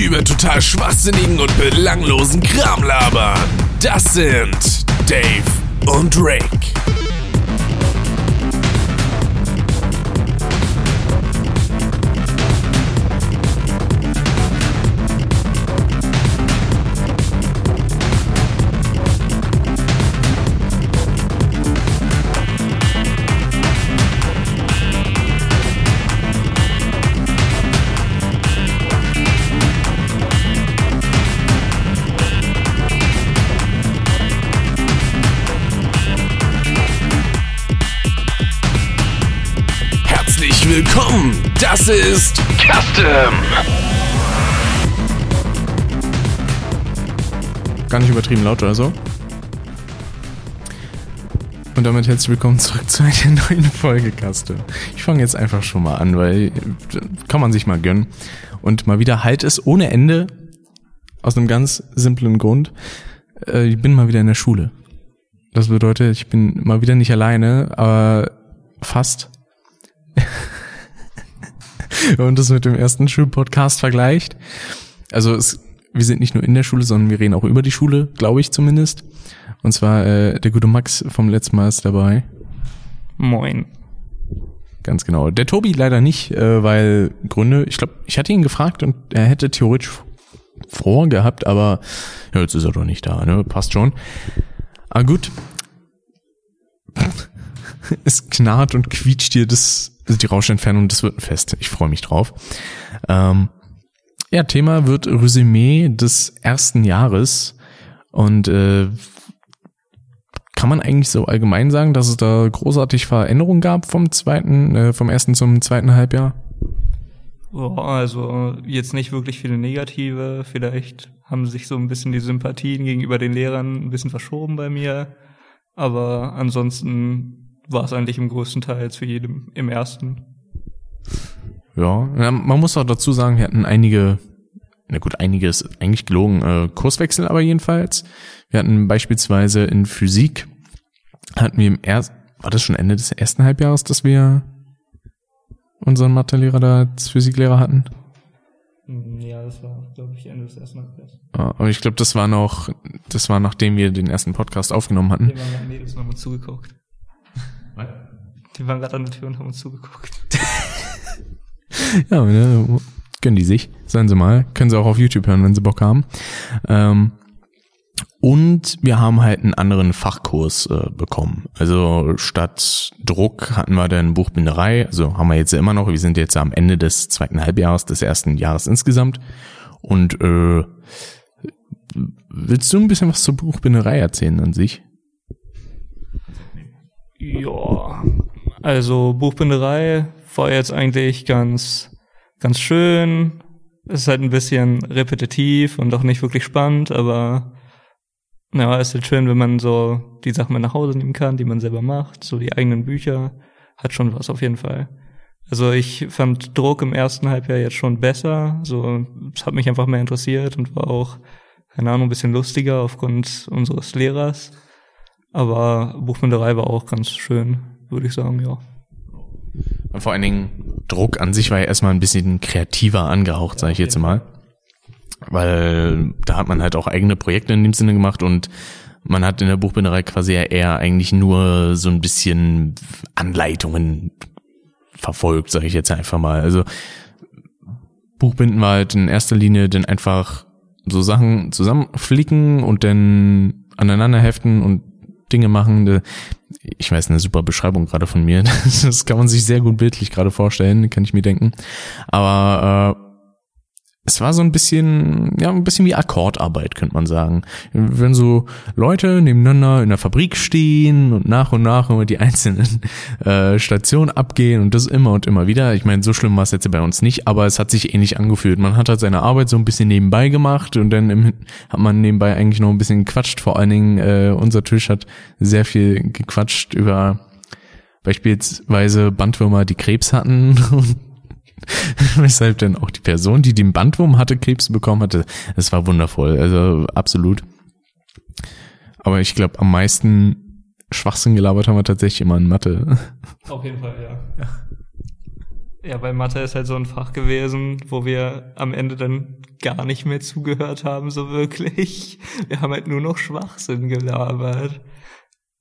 über total schwachsinnigen und belanglosen Kram labern. Das sind Dave und Rick. Das ist Custom. Gar nicht übertrieben laut oder so. Und damit herzlich willkommen zurück zu einer neuen Folge Kaste. Ich fange jetzt einfach schon mal an, weil kann man sich mal gönnen. Und mal wieder halt es ohne Ende. Aus einem ganz simplen Grund. Äh, Ich bin mal wieder in der Schule. Das bedeutet, ich bin mal wieder nicht alleine, aber fast. Wenn man das mit dem ersten Schulpodcast vergleicht. Also es, wir sind nicht nur in der Schule, sondern wir reden auch über die Schule, glaube ich zumindest. Und zwar äh, der gute Max vom letzten Mal ist dabei. Moin. Ganz genau. Der Tobi leider nicht, äh, weil Gründe, ich glaube, ich hatte ihn gefragt und er hätte theoretisch vorgehabt, aber ja, jetzt ist er doch nicht da, ne? Passt schon. Aber gut. es knarrt und quietscht hier das, die Rauschentfernung, das wird ein Fest. Ich freue mich drauf. Ähm, ja, Thema wird Resümee des ersten Jahres und äh, kann man eigentlich so allgemein sagen, dass es da großartig Veränderungen gab vom zweiten, äh, vom ersten zum zweiten Halbjahr? Ja, also jetzt nicht wirklich viele negative. Vielleicht haben sich so ein bisschen die Sympathien gegenüber den Lehrern ein bisschen verschoben bei mir. Aber ansonsten war es eigentlich im größten Teil zu jedem im ersten. Ja, man muss auch dazu sagen, wir hatten einige, na gut, einige ist eigentlich gelogen, äh, Kurswechsel aber jedenfalls. Wir hatten beispielsweise in Physik, hatten wir im ersten, war das schon Ende des ersten Halbjahres, dass wir unseren Mathelehrer da als Physiklehrer hatten? Ja, das war, glaube ich, Ende des ersten Halbjahres. Ja, aber ich glaube, das war noch, das war nachdem wir den ersten Podcast aufgenommen hatten. Und haben uns zugeguckt. Die waren gerade an der Tür und haben uns zugeguckt. Ja, ne, gönnen die sich. Seien sie mal. Können sie auch auf YouTube hören, wenn sie Bock haben. Ähm, und wir haben halt einen anderen Fachkurs äh, bekommen. Also statt Druck hatten wir dann Buchbinderei. Also haben wir jetzt ja immer noch. Wir sind jetzt am Ende des zweiten Halbjahres, des ersten Jahres insgesamt. Und äh, willst du ein bisschen was zur Buchbinderei erzählen an sich? Ja, also Buchbinderei war jetzt eigentlich ganz, ganz schön. Es ist halt ein bisschen repetitiv und auch nicht wirklich spannend, aber ja, es ist halt schön, wenn man so die Sachen mal nach Hause nehmen kann, die man selber macht, so die eigenen Bücher, hat schon was auf jeden Fall. Also ich fand Druck im ersten Halbjahr jetzt schon besser, so es hat mich einfach mehr interessiert und war auch keine Ahnung ein bisschen lustiger aufgrund unseres Lehrers. Aber Buchbinderei war auch ganz schön, würde ich sagen, ja. Vor allen Dingen Druck an sich war ja erstmal ein bisschen kreativer angehaucht, sage ich jetzt mal. Weil da hat man halt auch eigene Projekte in dem Sinne gemacht und man hat in der Buchbinderei quasi ja eher eigentlich nur so ein bisschen Anleitungen verfolgt, sage ich jetzt einfach mal. Also Buchbinden war halt in erster Linie dann einfach so Sachen zusammenflicken und dann aneinander heften und Dinge machen. Ich weiß, eine super Beschreibung gerade von mir. Das kann man sich sehr gut bildlich gerade vorstellen, kann ich mir denken. Aber äh, es war so ein bisschen, ja, ein bisschen wie Akkordarbeit, könnte man sagen. Wenn so Leute nebeneinander in der Fabrik stehen und nach und nach immer die einzelnen äh, Stationen abgehen und das immer und immer wieder. Ich meine, so schlimm war es jetzt bei uns nicht, aber es hat sich ähnlich angefühlt. Man hat halt seine Arbeit so ein bisschen nebenbei gemacht und dann im, hat man nebenbei eigentlich noch ein bisschen gequatscht. Vor allen Dingen, äh, unser Tisch hat sehr viel gequatscht über beispielsweise Bandwürmer, die Krebs hatten und Weshalb dann auch die Person, die den Bandwurm hatte, Krebs bekommen hatte. Das war wundervoll, also absolut. Aber ich glaube, am meisten Schwachsinn gelabert haben wir tatsächlich immer in Mathe. Auf jeden Fall, ja. Ja, weil Mathe ist halt so ein Fach gewesen, wo wir am Ende dann gar nicht mehr zugehört haben, so wirklich. Wir haben halt nur noch Schwachsinn gelabert.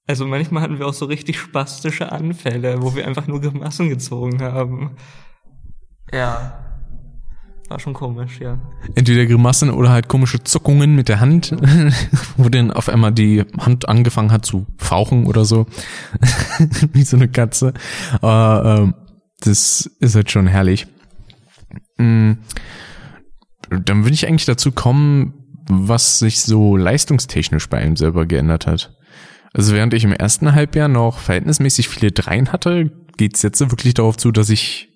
Also manchmal hatten wir auch so richtig spastische Anfälle, wo wir einfach nur Grimassen gezogen haben. Ja. War schon komisch, ja. Entweder Grimassen oder halt komische Zuckungen mit der Hand, wo dann auf einmal die Hand angefangen hat zu fauchen oder so. Wie so eine Katze. Aber ähm, das ist halt schon herrlich. Mm, Dann würde ich eigentlich dazu kommen, was sich so leistungstechnisch bei ihm selber geändert hat. Also während ich im ersten Halbjahr noch verhältnismäßig viele Dreien hatte, geht's jetzt wirklich darauf zu, dass ich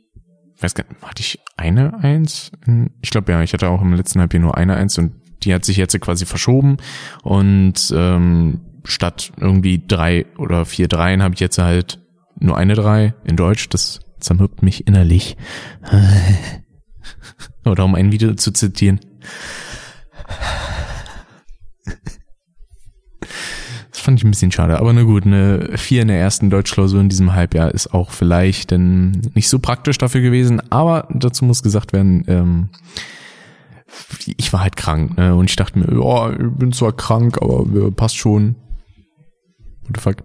weiß gar nicht, hatte ich eine Eins? Ich glaube ja, ich hatte auch im letzten Halbjahr nur eine Eins und die hat sich jetzt quasi verschoben und ähm, statt irgendwie drei oder vier Dreien habe ich jetzt halt nur eine Drei in Deutsch. Das zermürbt mich innerlich. oder um ein Video zu zitieren. Fand ich ein bisschen schade. Aber na gut, eine 4 in der ersten Deutschklausur in diesem Halbjahr ist auch vielleicht denn nicht so praktisch dafür gewesen. Aber dazu muss gesagt werden, ähm, ich war halt krank. Ne? Und ich dachte mir, ja, ich bin zwar krank, aber äh, passt schon. What the fuck?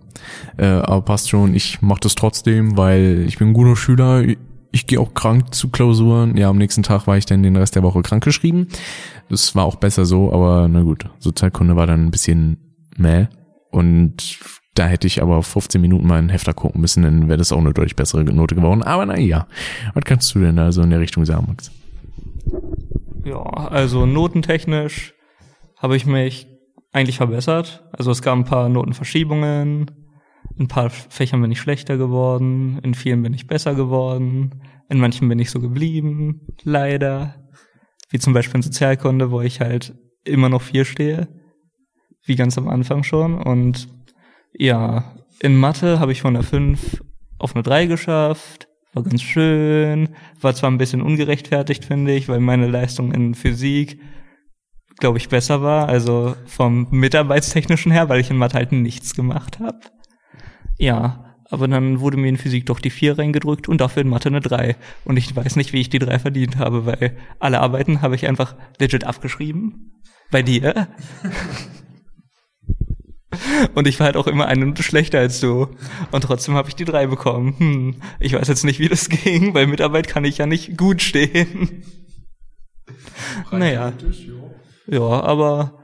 Äh, aber passt schon, ich mach das trotzdem, weil ich bin ein guter Schüler. Ich gehe auch krank zu Klausuren. Ja, am nächsten Tag war ich dann den Rest der Woche krank geschrieben. Das war auch besser so, aber na gut, Sozialkunde war dann ein bisschen meh. Und da hätte ich aber 15 Minuten mal einen Hefter gucken müssen, dann wäre das auch eine deutlich bessere Note geworden. Aber na ja, was kannst du denn da so in der Richtung sagen, Max? Ja, also notentechnisch habe ich mich eigentlich verbessert. Also es gab ein paar Notenverschiebungen, ein paar Fächern bin ich schlechter geworden, in vielen bin ich besser geworden, in manchen bin ich so geblieben, leider. Wie zum Beispiel in Sozialkunde, wo ich halt immer noch vier stehe, wie ganz am Anfang schon. Und ja, in Mathe habe ich von der 5 auf eine 3 geschafft, war ganz schön, war zwar ein bisschen ungerechtfertigt, finde ich, weil meine Leistung in Physik glaube ich, besser war, also vom Mitarbeitstechnischen her, weil ich in Mathe halt nichts gemacht habe. Ja, aber dann wurde mir in Physik doch die 4 reingedrückt und dafür in Mathe eine 3. Und ich weiß nicht, wie ich die 3 verdient habe, weil alle Arbeiten habe ich einfach legit abgeschrieben. Bei dir. Und ich war halt auch immer eine Minute schlechter als du. Und trotzdem habe ich die 3 bekommen. Hm, ich weiß jetzt nicht, wie das ging, weil Mitarbeit kann ich ja nicht gut stehen. Naja. Ja, aber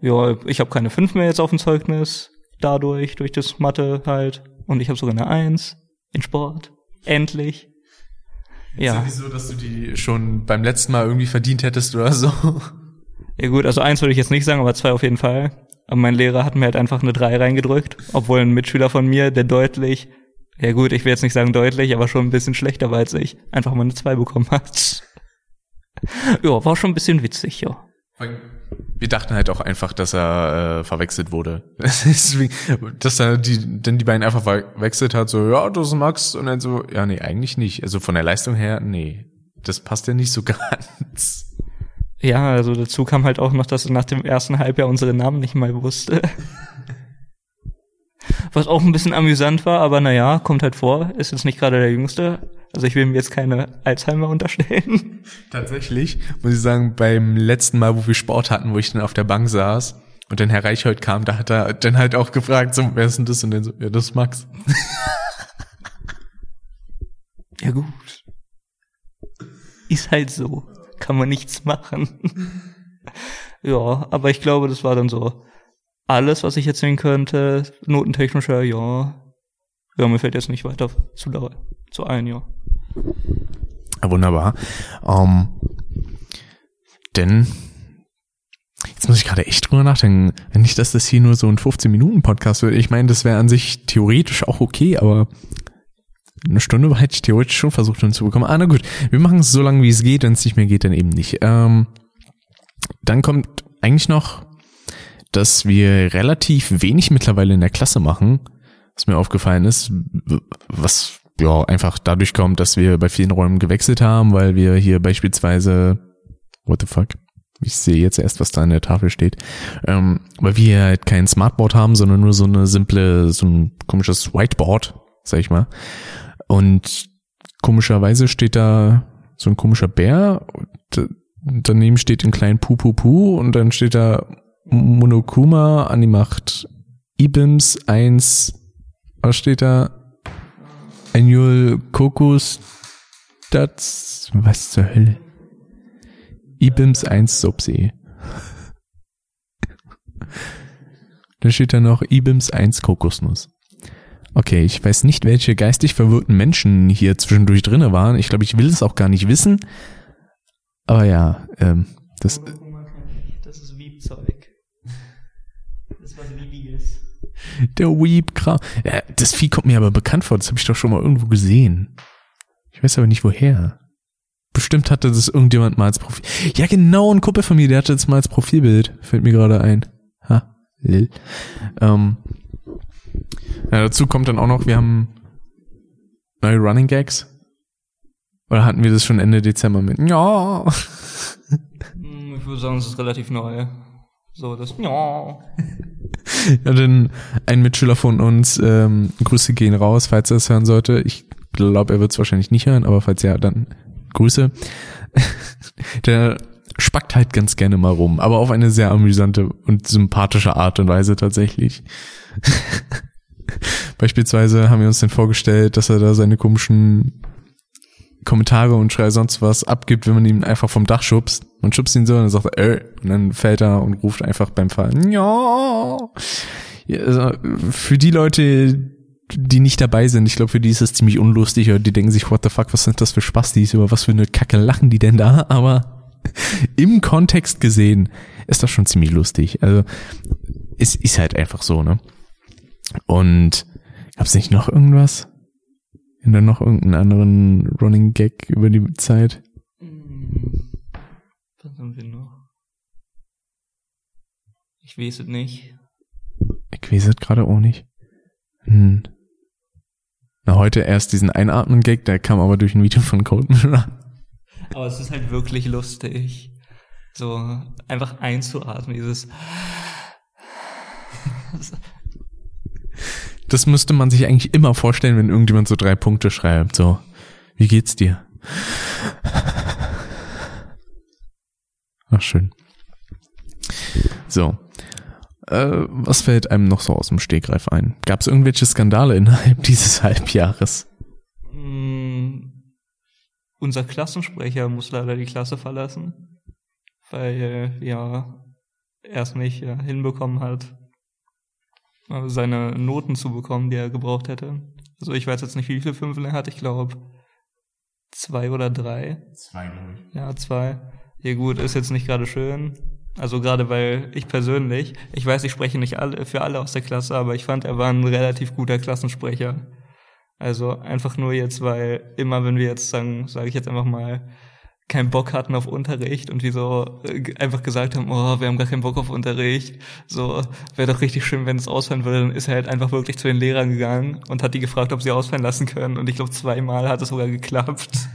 ja, ich habe keine 5 mehr jetzt auf dem Zeugnis. Dadurch, durch das Mathe halt. Und ich habe sogar eine 1 in Sport. Endlich. Ja. Ist ja nicht so, dass du die schon beim letzten Mal irgendwie verdient hättest oder so. Ja gut, also eins würde ich jetzt nicht sagen, aber zwei auf jeden Fall. Aber mein Lehrer hat mir halt einfach eine 3 reingedrückt, obwohl ein Mitschüler von mir, der deutlich, ja gut, ich will jetzt nicht sagen deutlich, aber schon ein bisschen schlechter war als ich, einfach mal eine 2 bekommen hat. ja, war schon ein bisschen witzig, ja. Wir dachten halt auch einfach, dass er äh, verwechselt wurde. Dass er die, dann die beiden einfach verwechselt hat, so, ja, ist Max, und dann so, ja, nee, eigentlich nicht. Also von der Leistung her, nee, das passt ja nicht so ganz. Ja, also dazu kam halt auch noch, dass er nach dem ersten Halbjahr unsere Namen nicht mal wusste. Was auch ein bisschen amüsant war, aber naja, kommt halt vor, ist jetzt nicht gerade der Jüngste. Also ich will mir jetzt keine Alzheimer unterstellen. Tatsächlich, muss ich sagen, beim letzten Mal, wo wir Sport hatten, wo ich dann auf der Bank saß und dann Herr Reichhold kam, da hat er dann halt auch gefragt, so, wer ist denn das? Und dann so, ja, das ist Max. ja gut. Ist halt so. Kann man nichts machen. ja, aber ich glaube, das war dann so alles, was ich erzählen könnte. Notentechnischer, ja. Ja, mir fällt jetzt nicht weiter zu, zu ein, ja. Wunderbar. Ähm, denn Jetzt muss ich gerade echt drüber nachdenken. Wenn nicht, dass das hier nur so ein 15-Minuten-Podcast wird. Ich meine, das wäre an sich theoretisch auch okay, aber eine Stunde hätte ich theoretisch schon versucht hinzubekommen. Ah, na gut. Wir machen es so lange, wie es geht. Wenn es nicht mehr geht, dann eben nicht. Ähm, dann kommt eigentlich noch, dass wir relativ wenig mittlerweile in der Klasse machen, was mir aufgefallen ist, was ja einfach dadurch kommt, dass wir bei vielen Räumen gewechselt haben, weil wir hier beispielsweise, what the fuck? Ich sehe jetzt erst, was da an der Tafel steht. Ähm, weil wir halt kein Smartboard haben, sondern nur so eine simple, so ein komisches Whiteboard, sag ich mal. Und komischerweise steht da so ein komischer Bär. Daneben steht ein kleinen Pu Pu Pu und dann steht da Monokuma Animacht Ibims 1. Was steht da? Annual Kokos das was zur Hölle? Ibims 1 Subsee. Da steht da noch Ibims 1 Kokosnuss. Okay, ich weiß nicht, welche geistig verwirrten Menschen hier zwischendurch drinne waren. Ich glaube, ich will es auch gar nicht wissen. Aber ja, ähm, das. Das ist Wiebzeug. Das ist was Wiebiges. Der Weep-Kram. Ja, das Vieh kommt mir aber bekannt vor. Das habe ich doch schon mal irgendwo gesehen. Ich weiß aber nicht woher. Bestimmt hatte das irgendjemand mal als Profil. Ja, genau, ein Kumpel von mir, der hatte das mal als Profilbild. Fällt mir gerade ein. Ha, lil. Ähm, ja, dazu kommt dann auch noch, wir haben neue Running Gags. Oder hatten wir das schon Ende Dezember mit? Ja. Hm, Ich würde sagen, es ist relativ neu. So, das, ja. Ja, denn ein Mitschüler von uns, ähm, Grüße gehen raus, falls er es hören sollte. Ich glaube, er wird es wahrscheinlich nicht hören, aber falls ja, dann Grüße. Der spackt halt ganz gerne mal rum, aber auf eine sehr amüsante und sympathische Art und Weise tatsächlich. Beispielsweise haben wir uns dann vorgestellt, dass er da seine komischen Kommentare und Schrei sonst was abgibt, wenn man ihn einfach vom Dach schubst. Man schubst ihn so und dann sagt er, äh, und dann fällt er und ruft einfach beim Fallen, ja. also für die Leute, die nicht dabei sind, ich glaube, für die ist es ziemlich unlustig oder die denken sich, what the fuck, was sind das für Spastis, über was für eine Kacke lachen die denn da? Aber im Kontext gesehen ist das schon ziemlich lustig. Also es ist halt einfach so, ne? Und gab's nicht noch irgendwas? Und dann noch irgendeinen anderen Running Gag über die Zeit? Hm. Was haben wir noch? Ich weiß es nicht. Ich weiß es gerade auch nicht. Hm. Na, heute erst diesen Einatmen-Gag, der kam aber durch ein Video von Codeman. Aber es ist halt wirklich lustig. So, einfach einzuatmen, dieses. Das müsste man sich eigentlich immer vorstellen, wenn irgendjemand so drei Punkte schreibt. So, wie geht's dir? Ach, schön. So. Äh, was fällt einem noch so aus dem Stegreif ein? Gab es irgendwelche Skandale innerhalb dieses Halbjahres? Mm, Unser Klassensprecher muss leider die Klasse verlassen, weil äh, ja er es nicht äh, hinbekommen hat, seine Noten zu bekommen, die er gebraucht hätte. Also ich weiß jetzt nicht, wie viele Fünfen er hat. Ich glaube zwei oder drei. Zwei, glaube ich. Ja, zwei. Ja gut, ist jetzt nicht gerade schön. Also gerade weil ich persönlich, ich weiß, ich spreche nicht alle, für alle aus der Klasse, aber ich fand, er war ein relativ guter Klassensprecher. Also einfach nur jetzt, weil immer, wenn wir jetzt sagen, sage ich jetzt einfach mal, keinen Bock hatten auf Unterricht und wir so äh, einfach gesagt haben, oh, wir haben gar keinen Bock auf Unterricht. So, wäre doch richtig schön, wenn es ausfallen würde. Dann ist er halt einfach wirklich zu den Lehrern gegangen und hat die gefragt, ob sie ausfallen lassen können. Und ich glaube, zweimal hat es sogar geklappt.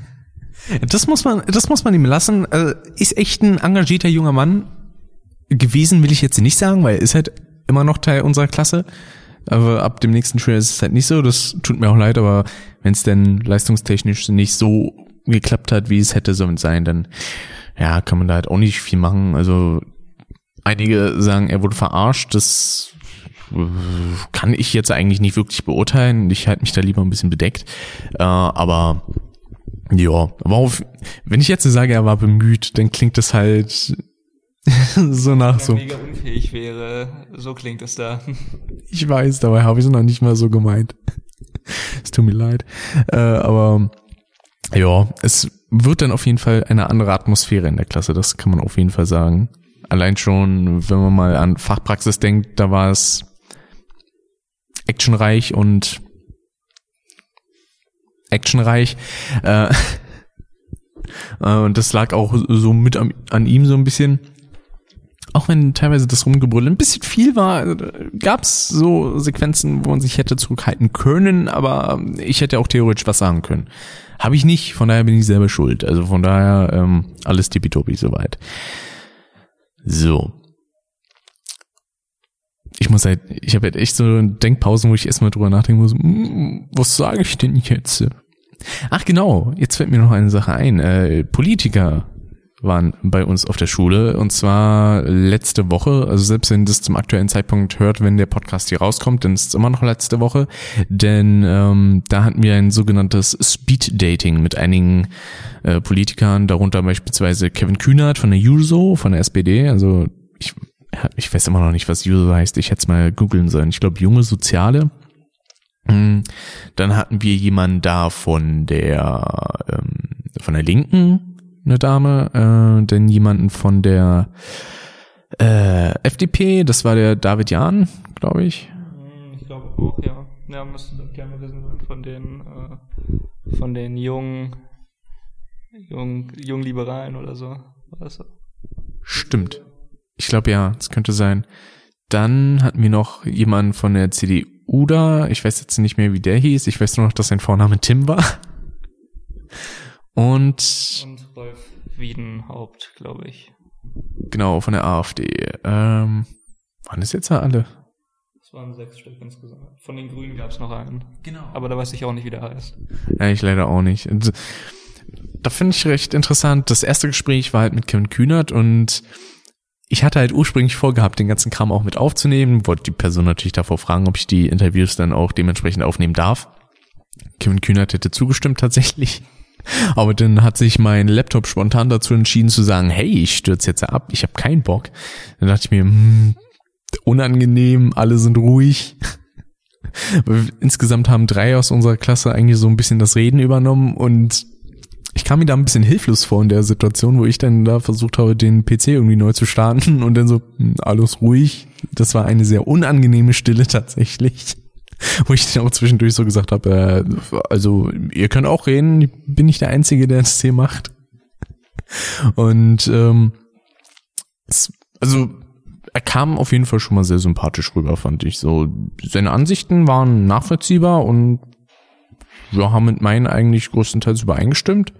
Das muss man, das muss man ihm lassen. Also, ist echt ein engagierter junger Mann gewesen, will ich jetzt nicht sagen, weil er ist halt immer noch Teil unserer Klasse. Aber ab dem nächsten Schuljahr ist es halt nicht so. Das tut mir auch leid, aber wenn es denn leistungstechnisch nicht so geklappt hat, wie es hätte sollen sein, dann ja, kann man da halt auch nicht viel machen. Also einige sagen, er wurde verarscht. Das äh, kann ich jetzt eigentlich nicht wirklich beurteilen. Ich halte mich da lieber ein bisschen bedeckt. Äh, aber ja, aber auf, wenn ich jetzt sage, er war bemüht, dann klingt das halt so nach Wenn so. mega unfähig wäre, so klingt es da. Ich weiß, dabei habe ich es noch nicht mal so gemeint. es tut mir leid. Äh, aber ja, es wird dann auf jeden Fall eine andere Atmosphäre in der Klasse, das kann man auf jeden Fall sagen. Allein schon, wenn man mal an Fachpraxis denkt, da war es actionreich und actionreich. Äh, äh, und das lag auch so mit an, an ihm so ein bisschen auch wenn teilweise das Rumgebrüll ein bisschen viel war, gab es so Sequenzen, wo man sich hätte zurückhalten können, aber ich hätte auch theoretisch was sagen können. Habe ich nicht, von daher bin ich selber schuld. Also von daher ähm, alles tippitoppi soweit. So. Ich muss halt, ich habe halt echt so Denkpausen, wo ich erstmal drüber nachdenken muss, hm, was sage ich denn jetzt? Ach genau, jetzt fällt mir noch eine Sache ein. Äh, Politiker waren bei uns auf der Schule. Und zwar letzte Woche, also selbst wenn das zum aktuellen Zeitpunkt hört, wenn der Podcast hier rauskommt, dann ist es immer noch letzte Woche, denn ähm, da hatten wir ein sogenanntes Speed Dating mit einigen äh, Politikern, darunter beispielsweise Kevin Kühnert von der Juso, von der SPD, also ich, ich weiß immer noch nicht, was Juso heißt, ich hätte es mal googeln sollen, ich glaube junge Soziale. Hm, dann hatten wir jemanden da von der ähm, von der Linken, eine Dame, äh, denn jemanden von der äh, FDP, das war der David Jahn, glaube ich. Hm, Ich glaube auch, ja. Ja, müsste gerne wissen von den, äh, von den jungen, jungen, jungen Liberalen oder so. Weißt du? Stimmt. Ich glaube ja, das könnte sein. Dann hatten wir noch jemanden von der CDU da. Ich weiß jetzt nicht mehr, wie der hieß. Ich weiß nur noch, dass sein Vorname Tim war. Und Und Rolf Wiedenhaupt, glaube ich. genau, von der AfD. Ähm, waren das jetzt alle? Das waren sechs Stück insgesamt. Von den Grünen gab es noch einen. Genau. Aber da weiß ich auch nicht, wie der heißt. Ja, ich leider auch nicht. Und da finde ich recht interessant. Das erste Gespräch war halt mit Kevin Kühnert und ich hatte halt ursprünglich vorgehabt, den ganzen Kram auch mit aufzunehmen, wollte die Person natürlich davor fragen, ob ich die Interviews dann auch dementsprechend aufnehmen darf. Kevin Kühnert hätte zugestimmt tatsächlich. Aber dann hat sich mein Laptop spontan dazu entschieden zu sagen, hey, ich stürze jetzt ab, ich habe keinen Bock. Dann dachte ich mir, hm, unangenehm, alle sind ruhig. Insgesamt haben drei aus unserer Klasse eigentlich so ein bisschen das Reden übernommen und ich kam mir da ein bisschen hilflos vor in der Situation, wo ich dann da versucht habe, den PC irgendwie neu zu starten und dann so, hm, alles ruhig. Das war eine sehr unangenehme Stille tatsächlich. Wo ich dann auch zwischendurch so gesagt habe, äh, also ihr könnt auch reden, ich bin nicht der Einzige, der das hier macht. Und ähm, es, also er kam auf jeden Fall schon mal sehr sympathisch rüber, fand ich. So seine Ansichten waren nachvollziehbar und wir haben mit meinen eigentlich größtenteils übereingestimmt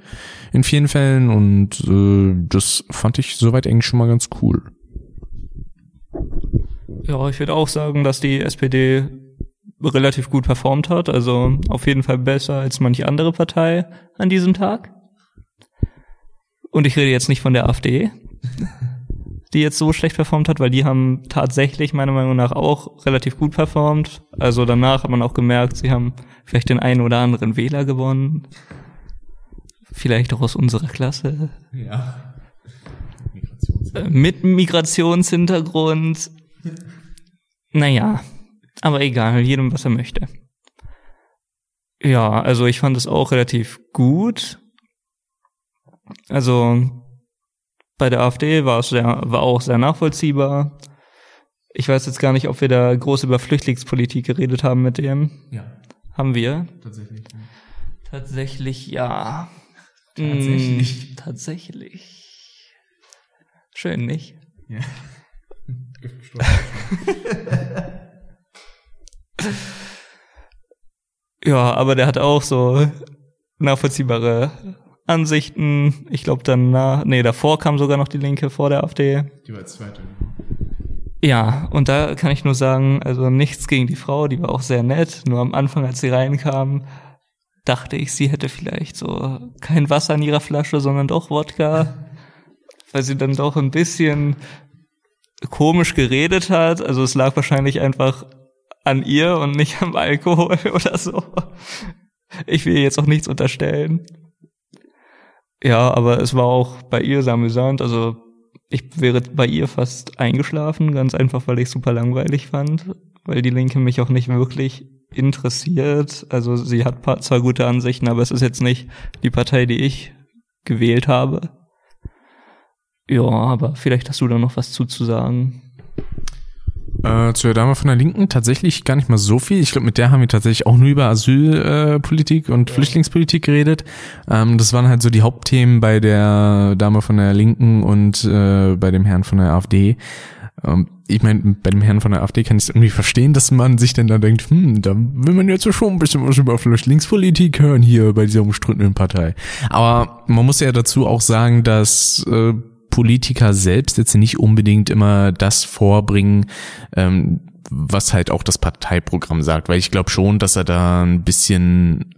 in vielen Fällen und äh, das fand ich soweit eigentlich schon mal ganz cool. Ja, ich würde auch sagen, dass die SPD relativ gut performt hat. Also auf jeden Fall besser als manche andere Partei an diesem Tag. Und ich rede jetzt nicht von der AfD, die jetzt so schlecht performt hat, weil die haben tatsächlich meiner Meinung nach auch relativ gut performt. Also danach hat man auch gemerkt, sie haben vielleicht den einen oder anderen Wähler gewonnen. Vielleicht auch aus unserer Klasse. Ja. Äh, Mit Migrationshintergrund. Naja, aber egal, jedem, was er möchte. Ja, also ich fand es auch relativ gut. Also bei der AfD war es sehr, war auch sehr nachvollziehbar. Ich weiß jetzt gar nicht, ob wir da groß über Flüchtlingspolitik geredet haben mit dem. Ja, Haben wir? tatsächlich. Tatsächlich ja. Tatsächlich. Mm, tatsächlich. Schön, nicht? Ja. Ja, aber der hat auch so nachvollziehbare Ansichten. Ich glaube dann nach, nee, davor kam sogar noch die Linke vor der AfD. Die war zweite. Ja, und da kann ich nur sagen, also nichts gegen die Frau, die war auch sehr nett. Nur am Anfang, als sie reinkam, dachte ich, sie hätte vielleicht so kein Wasser in ihrer Flasche, sondern doch Wodka, weil sie dann doch ein bisschen komisch geredet hat. Also es lag wahrscheinlich einfach an ihr und nicht am Alkohol oder so. Ich will jetzt auch nichts unterstellen. Ja, aber es war auch bei ihr amüsant. Also ich wäre bei ihr fast eingeschlafen, ganz einfach, weil ich super langweilig fand, weil die Linke mich auch nicht wirklich interessiert. Also sie hat zwar gute Ansichten, aber es ist jetzt nicht die Partei, die ich gewählt habe. Ja, aber vielleicht hast du da noch was zuzusagen. Äh, zu der Dame von der Linken tatsächlich gar nicht mal so viel. Ich glaube, mit der haben wir tatsächlich auch nur über Asylpolitik äh, und Flüchtlingspolitik geredet. Ähm, das waren halt so die Hauptthemen bei der Dame von der Linken und äh, bei dem Herrn von der AfD. Ähm, ich meine, bei dem Herrn von der AfD kann ich es irgendwie verstehen, dass man sich denn da denkt, hm, da will man jetzt schon ein bisschen was über Flüchtlingspolitik hören hier bei dieser umstrittenen Partei. Aber man muss ja dazu auch sagen, dass äh, Politiker selbst jetzt nicht unbedingt immer das vorbringen, ähm, was halt auch das Parteiprogramm sagt, weil ich glaube schon, dass er da ein bisschen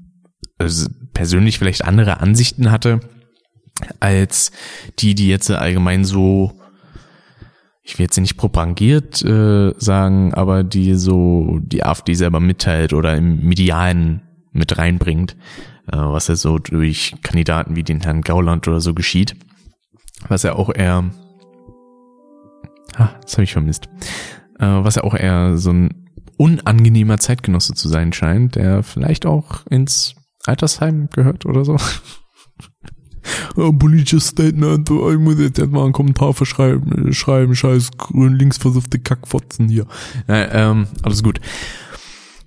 also persönlich vielleicht andere Ansichten hatte als die, die jetzt allgemein so, ich will jetzt nicht propagiert äh, sagen, aber die so die AfD selber mitteilt oder im Medialen mit reinbringt, äh, was ja so durch Kandidaten wie den Herrn Gauland oder so geschieht, was ja auch eher, ah, das habe ich vermisst, äh, was ja auch eher so ein unangenehmer Zeitgenosse zu sein scheint, der vielleicht auch ins Altersheim gehört oder so. Ja, politisches Statement, ich muss jetzt erstmal einen Kommentar verschreiben, schreiben, scheiß grün links versuchte Kackfotzen hier. Ja, ähm, alles gut.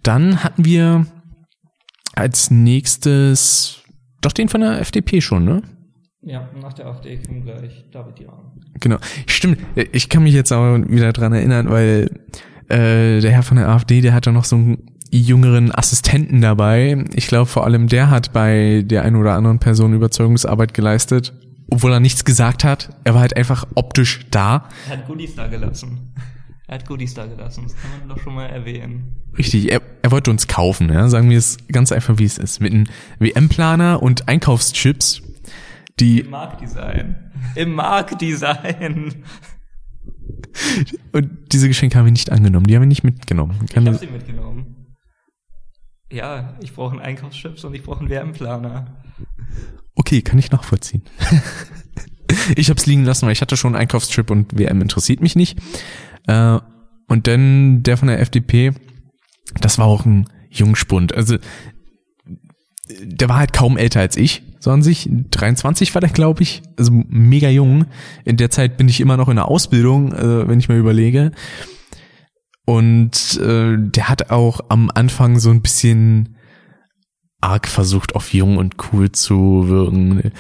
Dann hatten wir als nächstes doch den von der FDP schon, ne? Ja, nach der AfD kommt gleich David Jahn. Genau. Stimmt. Ich kann mich jetzt aber wieder dran erinnern, weil äh, der Herr von der AfD, der hatte noch so einen jüngeren Assistenten dabei. Ich glaube, vor allem der hat bei der einen oder anderen Person Überzeugungsarbeit geleistet, obwohl er nichts gesagt hat. Er war halt einfach optisch da. Er hat Goodies da gelassen. Er hat Goodies da gelassen, das kann man doch schon mal erwähnen. Richtig, er, er wollte uns kaufen, ja? sagen wir es ganz einfach, wie es ist. Mit einem WM-Planer und Einkaufschips, die... Im Marktdesign. Im Marktdesign. Und diese Geschenke haben wir nicht angenommen, die haben wir nicht mitgenommen. Kann Ich das- hab sie mitgenommen. Ja, ich brauche einen Einkaufschips und ich brauche einen Wärmplaner. Okay, kann ich nachvollziehen. ich habe es liegen lassen, weil ich hatte schon einen Einkaufstrip und WM interessiert mich nicht. Äh, und dann der von der FDP, das war auch ein Jungspund. Also der war halt kaum älter als ich, so an sich. 23 war der, glaube ich. Also mega jung. In der Zeit bin ich immer noch in der Ausbildung, äh, wenn ich mir überlege. Und äh, der hat auch am Anfang so ein bisschen arg versucht, auf jung und cool zu wirken.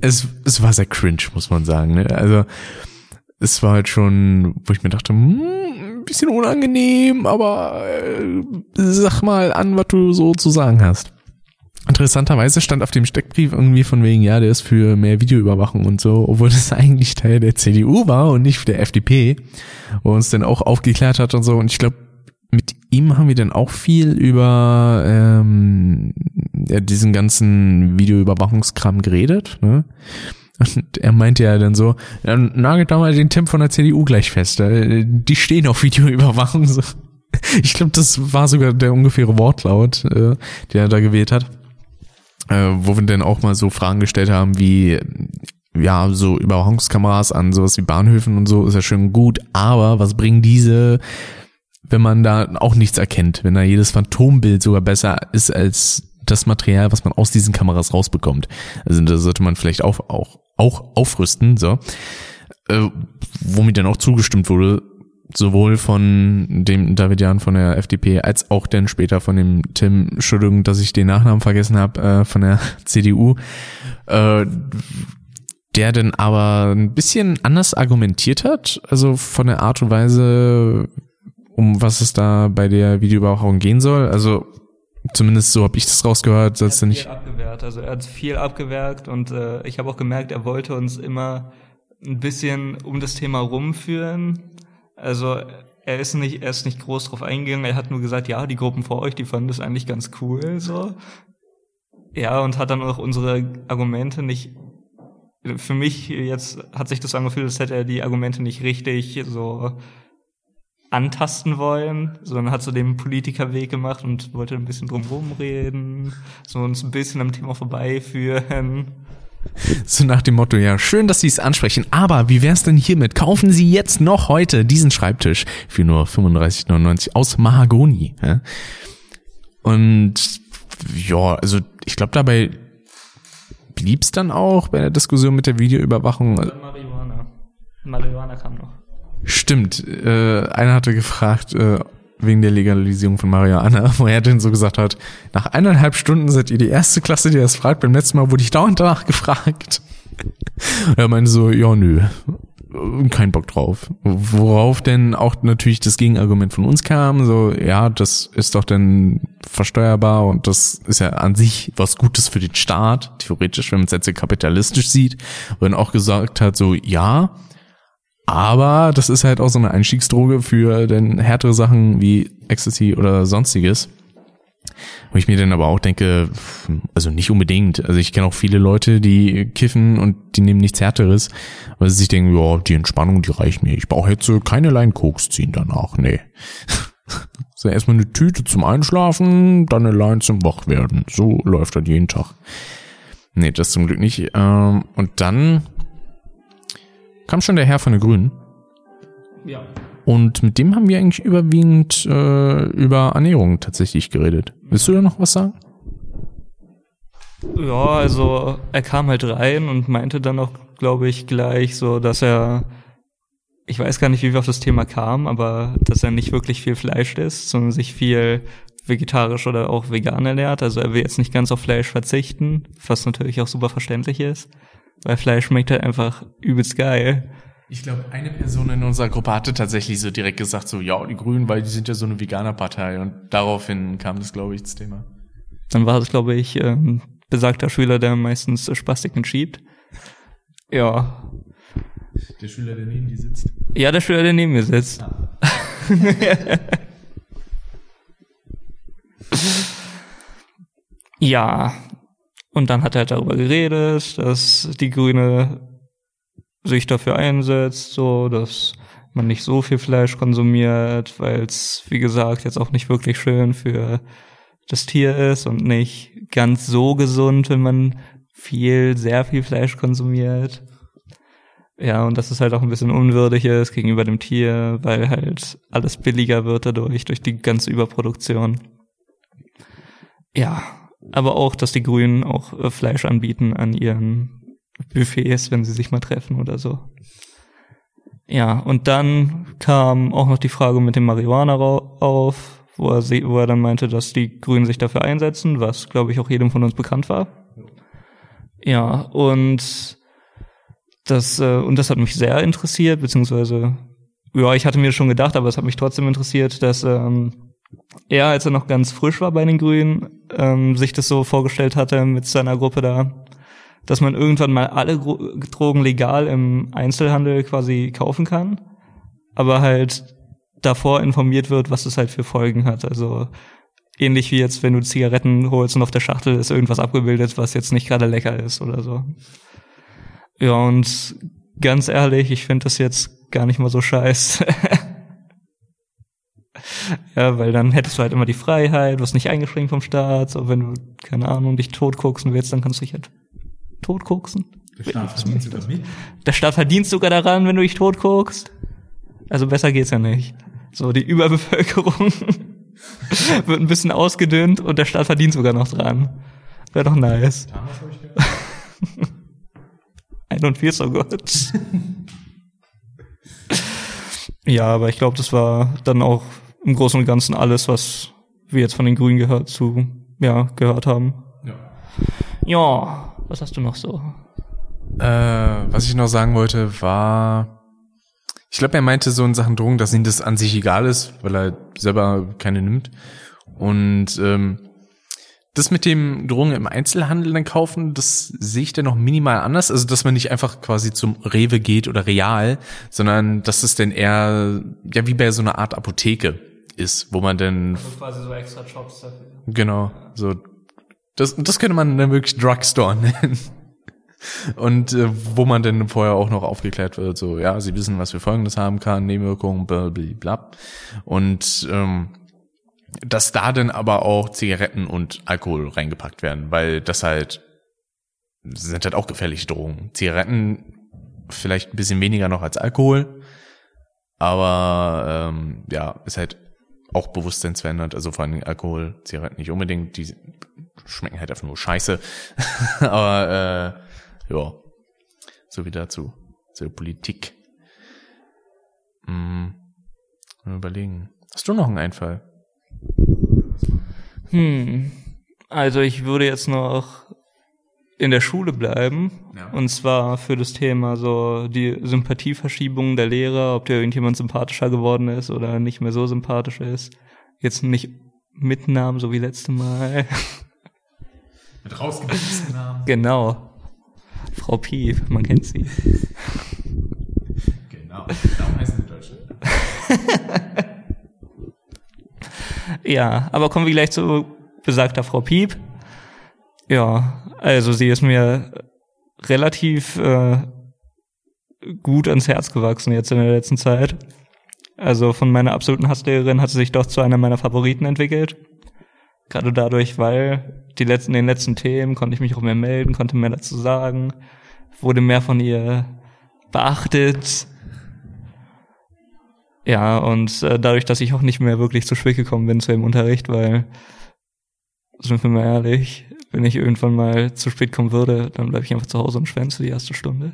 Es, es war sehr cringe, muss man sagen. Ne? Also es war halt schon, wo ich mir dachte, hm, ein bisschen unangenehm, aber äh, sag mal an, was du so zu sagen hast. Interessanterweise stand auf dem Steckbrief irgendwie von wegen, ja, der ist für mehr Videoüberwachung und so, obwohl das eigentlich Teil der CDU war und nicht der FDP, wo uns dann auch aufgeklärt hat und so. Und ich glaube, mit ihm haben wir dann auch viel über ähm, ja, diesen ganzen Videoüberwachungskram geredet. Ne? Und er meinte ja dann so, ja, nagelt da mal den Tim von der CDU gleich fest. äh, Die stehen auf Videoüberwachung. Ich glaube, das war sogar der ungefähre Wortlaut, äh, den er da gewählt hat. Äh, wo wir dann auch mal so Fragen gestellt haben wie, ja, so Überwachungskameras an sowas wie Bahnhöfen und so ist ja schön gut, aber was bringen diese, wenn man da auch nichts erkennt, wenn da jedes Phantombild sogar besser ist als das Material, was man aus diesen Kameras rausbekommt. Also da sollte man vielleicht auch, auch, auch aufrüsten, so. Äh, womit dann auch zugestimmt wurde, sowohl von dem David Jahn von der FDP als auch dann später von dem Tim, Entschuldigung, dass ich den Nachnamen vergessen habe, äh, von der CDU, äh, der dann aber ein bisschen anders argumentiert hat, also von der Art und Weise, um was es da bei der Videoüberwachung gehen soll. Also zumindest so habe ich das rausgehört, Er dass hat er nicht. viel abgewehrt, also er hat viel abgewehrt und äh, ich habe auch gemerkt, er wollte uns immer ein bisschen um das Thema rumführen. Also er ist nicht, er ist nicht groß drauf eingegangen, er hat nur gesagt, ja, die Gruppen vor euch, die fanden das eigentlich ganz cool, so. Ja, und hat dann auch unsere Argumente nicht, für mich jetzt hat sich das angefühlt, als hätte er die Argumente nicht richtig so antasten wollen, sondern hat so den Politikerweg gemacht und wollte ein bisschen drum rumreden, so uns ein bisschen am Thema vorbeiführen. So nach dem Motto, ja, schön, dass Sie es ansprechen, aber wie wär's denn hiermit? Kaufen Sie jetzt noch heute diesen Schreibtisch für nur 35,99 aus Mahagoni. Ja? Und ja, also ich glaube, dabei blieb's dann auch bei der Diskussion mit der Videoüberwachung. Dann Marihuana. Marihuana kam noch. Stimmt, äh, einer hatte gefragt, äh, wegen der Legalisierung von Marihuana, wo er denn so gesagt hat, nach eineinhalb Stunden seid ihr die erste Klasse, die das fragt. Beim letzten Mal wurde ich dauernd danach gefragt. Und er meinte so, ja, nö, kein Bock drauf. Worauf denn auch natürlich das Gegenargument von uns kam, so, ja, das ist doch dann versteuerbar und das ist ja an sich was Gutes für den Staat, theoretisch, wenn man es jetzt kapitalistisch sieht. Und auch gesagt hat, so, ja, aber das ist halt auch so eine Einstiegsdroge für denn härtere Sachen wie Ecstasy oder sonstiges. Wo ich mir dann aber auch denke, also nicht unbedingt. Also ich kenne auch viele Leute, die kiffen und die nehmen nichts Härteres, weil sie sich denken, ja, die Entspannung, die reicht mir. Ich brauche jetzt keine Line Koks ziehen danach. Nee. So erstmal eine Tüte zum Einschlafen, dann eine Line zum Wachwerden. So läuft das jeden Tag. Nee, das zum Glück nicht. Ähm, und dann kam schon der Herr von der Grünen. Ja. Und mit dem haben wir eigentlich überwiegend äh, über Ernährung tatsächlich geredet. Willst du da noch was sagen? Ja, also er kam halt rein und meinte dann auch, glaube ich, gleich so, dass er, ich weiß gar nicht, wie wir auf das Thema kamen, aber dass er nicht wirklich viel Fleisch isst, sondern sich viel vegetarisch oder auch vegan ernährt. Also er will jetzt nicht ganz auf Fleisch verzichten, was natürlich auch super verständlich ist, weil Fleisch schmeckt halt einfach übelst geil. Ich glaube, eine Person in unserer Gruppe hatte tatsächlich so direkt gesagt, so, ja, die Grünen, weil die sind ja so eine Veganer-Partei. Und daraufhin kam das, glaube ich, das Thema. Dann war es, glaube ich, ähm, besagter Schüler, der meistens Spastiken schiebt. Ja. Der Schüler, der neben dir sitzt. Ja, der Schüler, der neben mir sitzt. ja. Und dann hat er darüber geredet, dass die Grüne sich dafür einsetzt, so dass man nicht so viel Fleisch konsumiert, weil es, wie gesagt, jetzt auch nicht wirklich schön für das Tier ist und nicht ganz so gesund, wenn man viel, sehr viel Fleisch konsumiert. Ja, und dass es halt auch ein bisschen unwürdig ist gegenüber dem Tier, weil halt alles billiger wird dadurch, durch die ganze Überproduktion. Ja, aber auch, dass die Grünen auch äh, Fleisch anbieten an ihren Buffets, wenn sie sich mal treffen oder so. Ja, und dann kam auch noch die Frage mit dem Marihuana auf, wo er, wo er dann meinte, dass die Grünen sich dafür einsetzen, was, glaube ich, auch jedem von uns bekannt war. Ja, und das, äh, und das hat mich sehr interessiert, beziehungsweise, ja, ich hatte mir schon gedacht, aber es hat mich trotzdem interessiert, dass ähm, er, als er noch ganz frisch war bei den Grünen, ähm, sich das so vorgestellt hatte mit seiner Gruppe da, dass man irgendwann mal alle Drogen legal im Einzelhandel quasi kaufen kann, aber halt davor informiert wird, was es halt für Folgen hat. Also ähnlich wie jetzt, wenn du Zigaretten holst und auf der Schachtel ist irgendwas abgebildet, was jetzt nicht gerade lecker ist oder so. Ja, und ganz ehrlich, ich finde das jetzt gar nicht mal so scheiße. ja, weil dann hättest du halt immer die Freiheit, was nicht eingeschränkt vom Staat. So, wenn du, keine Ahnung, dich tot gucksen willst, dann kannst du dich halt tot koksen. Der Staat verdient sogar mit. Der Staat verdient sogar daran, wenn du dich tot guckst. Also besser geht's ja nicht. So, die Überbevölkerung wird ein bisschen ausgedünnt und der Staat verdient sogar noch dran. Wäre doch nice. Ein und vier, so gut. ja, aber ich glaube, das war dann auch im Großen und Ganzen alles, was wir jetzt von den Grünen gehört zu, ja, gehört haben. Ja. Ja, was hast du noch so? Äh, was ich noch sagen wollte, war, ich glaube, er meinte so in Sachen Drogen, dass ihm das an sich egal ist, weil er selber keine nimmt. Und ähm, das mit dem Drogen im Einzelhandel dann kaufen, das sehe ich dann noch minimal anders. Also, dass man nicht einfach quasi zum Rewe geht oder Real, sondern dass es denn eher, ja, wie bei so einer Art Apotheke ist, wo man dann. Also quasi so extra Shops dafür. Genau, so. Das, das könnte man dann wirklich Drugstore nennen. Und äh, wo man denn vorher auch noch aufgeklärt wird, so, ja, sie wissen, was für Folgendes haben kann, Nebenwirkungen, blablabla. Und ähm, dass da dann aber auch Zigaretten und Alkohol reingepackt werden, weil das halt sind halt auch gefährliche Drogen. Zigaretten vielleicht ein bisschen weniger noch als Alkohol, aber ähm, ja, ist halt auch bewusstseinsverändert, also vor allem Alkohol, Zigaretten nicht unbedingt, die schmecken halt einfach nur scheiße. aber äh, ja, so wie dazu, zur Politik. Hm, überlegen. Hast du noch einen Einfall? Hm. Also ich würde jetzt noch in der Schule bleiben. Ja. Und zwar für das Thema so die Sympathieverschiebung der Lehrer, ob dir irgendjemand sympathischer geworden ist oder nicht mehr so sympathisch ist. Jetzt nicht mit Namen, so wie letzte Mal. Mit rausgepiepsten Namen. genau. Frau Piep, man kennt sie. Genau. Darum heißen die Deutsche. Ja, aber kommen wir gleich zu besagter Frau Piep. Ja, also sie ist mir relativ äh, gut ans Herz gewachsen jetzt in der letzten Zeit. Also von meiner absoluten Hasslehrerin hat sie sich doch zu einer meiner Favoriten entwickelt. Gerade dadurch, weil die letzten, in den letzten Themen konnte ich mich auch mehr melden, konnte mehr dazu sagen, wurde mehr von ihr beachtet. Ja, und äh, dadurch, dass ich auch nicht mehr wirklich zu spät gekommen bin zu dem Unterricht, weil, sind wir mal ehrlich, wenn ich irgendwann mal zu spät kommen würde, dann bleibe ich einfach zu Hause und schwänze die erste Stunde.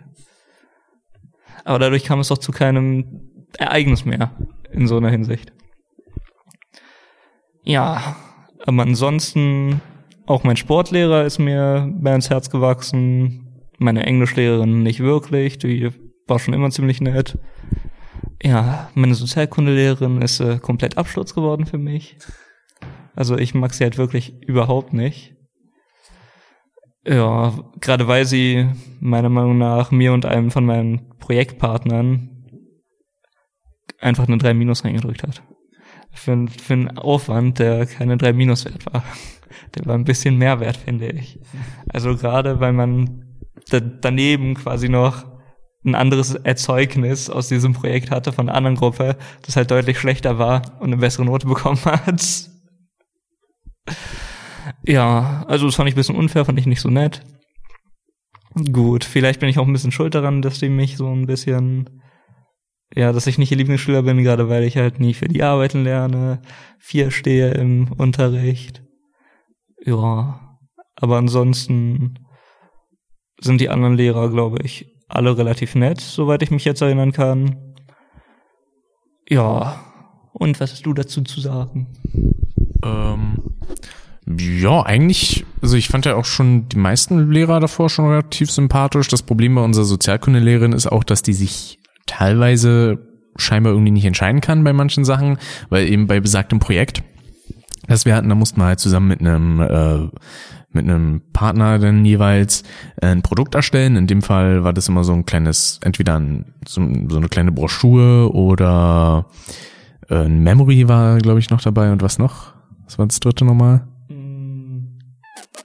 Aber dadurch kam es doch zu keinem Ereignis mehr in so einer Hinsicht. Ja, aber ansonsten auch mein Sportlehrer ist mir mehr ins Herz gewachsen. Meine Englischlehrerin nicht wirklich, die war schon immer ziemlich nett. Ja, meine Sozialkundelehrerin ist äh, komplett Absturz geworden für mich. Also ich mag sie halt wirklich überhaupt nicht. Ja, gerade weil sie meiner Meinung nach mir und einem von meinen Projektpartnern einfach eine 3 Minus reingedrückt hat. Für, für einen Aufwand, der keine 3 Minus wert war. Der war ein bisschen mehr wert, finde ich. Also gerade weil man daneben quasi noch ein anderes Erzeugnis aus diesem Projekt hatte von einer anderen Gruppe, das halt deutlich schlechter war und eine bessere Note bekommen hat. Ja, also das fand ich ein bisschen unfair, fand ich nicht so nett. Gut, vielleicht bin ich auch ein bisschen schuld daran, dass die mich so ein bisschen, ja, dass ich nicht ihr Lieblingsschüler bin, gerade weil ich halt nie für die Arbeiten lerne, vier stehe im Unterricht. Ja, aber ansonsten sind die anderen Lehrer, glaube ich, alle relativ nett, soweit ich mich jetzt erinnern kann. Ja, und was hast du dazu zu sagen? Ähm, ja, eigentlich, also ich fand ja auch schon die meisten Lehrer davor schon relativ sympathisch. Das Problem bei unserer Sozialkundelehrerin ist auch, dass die sich teilweise scheinbar irgendwie nicht entscheiden kann bei manchen Sachen, weil eben bei besagtem Projekt, das wir hatten, da mussten wir halt zusammen mit einem äh, mit einem Partner dann jeweils ein Produkt erstellen. In dem Fall war das immer so ein kleines, entweder ein, so, so eine kleine Broschüre oder äh, ein Memory war, glaube ich, noch dabei und was noch? Was war das dritte nochmal?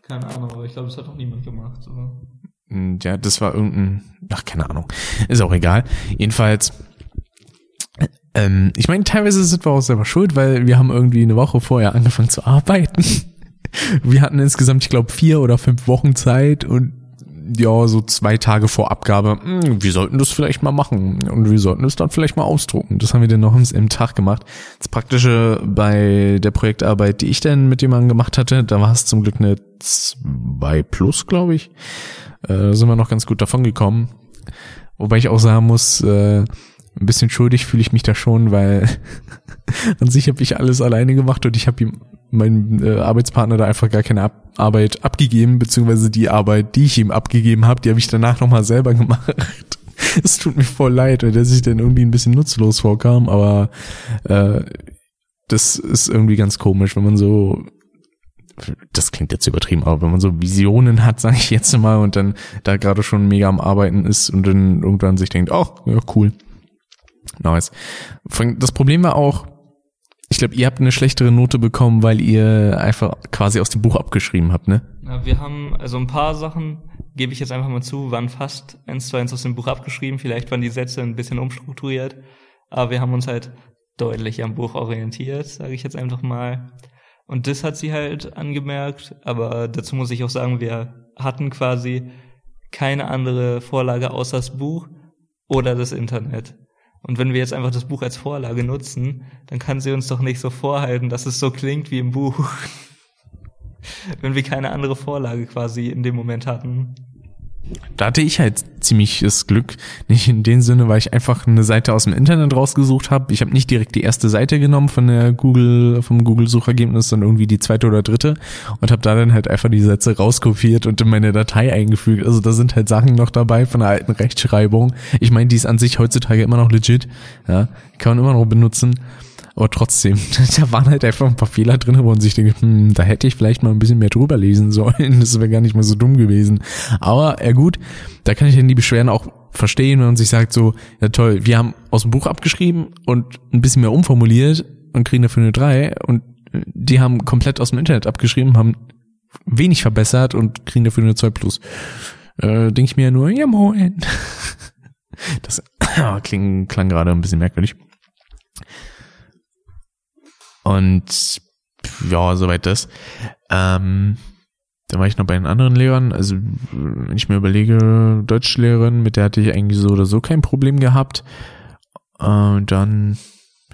Keine Ahnung, aber ich glaube, das hat auch niemand gemacht. Oder? Hm, ja, das war irgendein, ach, keine Ahnung. Ist auch egal. Jedenfalls, ähm, ich meine, teilweise sind wir auch selber schuld, weil wir haben irgendwie eine Woche vorher angefangen zu arbeiten. Wir hatten insgesamt, ich glaube, vier oder fünf Wochen Zeit und ja, so zwei Tage vor Abgabe, hm, wir sollten das vielleicht mal machen und wir sollten es dann vielleicht mal ausdrucken. Das haben wir dann noch im Tag gemacht. Das Praktische bei der Projektarbeit, die ich dann mit jemandem gemacht hatte, da war es zum Glück eine 2 Plus, glaube ich. Äh, sind wir noch ganz gut davon gekommen. Wobei ich auch sagen muss, äh, ein bisschen schuldig fühle ich mich da schon, weil an sich habe ich alles alleine gemacht und ich habe ihm meinem äh, Arbeitspartner da einfach gar keine Ab Arbeit abgegeben, beziehungsweise die Arbeit, die ich ihm abgegeben habe, die habe ich danach nochmal selber gemacht. Es tut mir voll leid, weil der sich dann irgendwie ein bisschen nutzlos vorkam, aber äh, das ist irgendwie ganz komisch, wenn man so das klingt jetzt übertrieben, aber wenn man so Visionen hat, sage ich jetzt mal, und dann da gerade schon mega am Arbeiten ist und dann irgendwann sich denkt, oh, ja, cool. Nice. Das Problem war auch, ich glaube, ihr habt eine schlechtere Note bekommen, weil ihr einfach quasi aus dem Buch abgeschrieben habt, ne? Ja, wir haben, also ein paar Sachen, gebe ich jetzt einfach mal zu, waren fast eins zu eins aus dem Buch abgeschrieben. Vielleicht waren die Sätze ein bisschen umstrukturiert, aber wir haben uns halt deutlich am Buch orientiert, sage ich jetzt einfach mal. Und das hat sie halt angemerkt, aber dazu muss ich auch sagen, wir hatten quasi keine andere Vorlage außer das Buch oder das Internet. Und wenn wir jetzt einfach das Buch als Vorlage nutzen, dann kann sie uns doch nicht so vorhalten, dass es so klingt wie im Buch. wenn wir keine andere Vorlage quasi in dem Moment hatten. Da hatte ich halt ziemliches Glück. Nicht in dem Sinne, weil ich einfach eine Seite aus dem Internet rausgesucht habe. Ich habe nicht direkt die erste Seite genommen von der Google, vom Google-Suchergebnis, sondern irgendwie die zweite oder dritte und habe da dann halt einfach die Sätze rauskopiert und in meine Datei eingefügt. Also da sind halt Sachen noch dabei von der alten Rechtschreibung. Ich meine, die ist an sich heutzutage immer noch legit. Ja, kann man immer noch benutzen. Aber trotzdem, da waren halt einfach ein paar Fehler drin, wo man sich denkt, hm, da hätte ich vielleicht mal ein bisschen mehr drüber lesen sollen. Das wäre gar nicht mal so dumm gewesen. Aber ja gut, da kann ich dann die Beschwerden auch verstehen, wenn man sich sagt so, ja toll, wir haben aus dem Buch abgeschrieben und ein bisschen mehr umformuliert und kriegen dafür eine 3 und die haben komplett aus dem Internet abgeschrieben, haben wenig verbessert und kriegen dafür nur 2 plus. Äh, Denke ich mir nur, ja moin. Das kling, klang gerade ein bisschen merkwürdig. Und ja, soweit das. Ähm, dann war ich noch bei den anderen Lehrern. Also, wenn ich mir überlege, Deutschlehrerin, mit der hatte ich eigentlich so oder so kein Problem gehabt. Äh, dann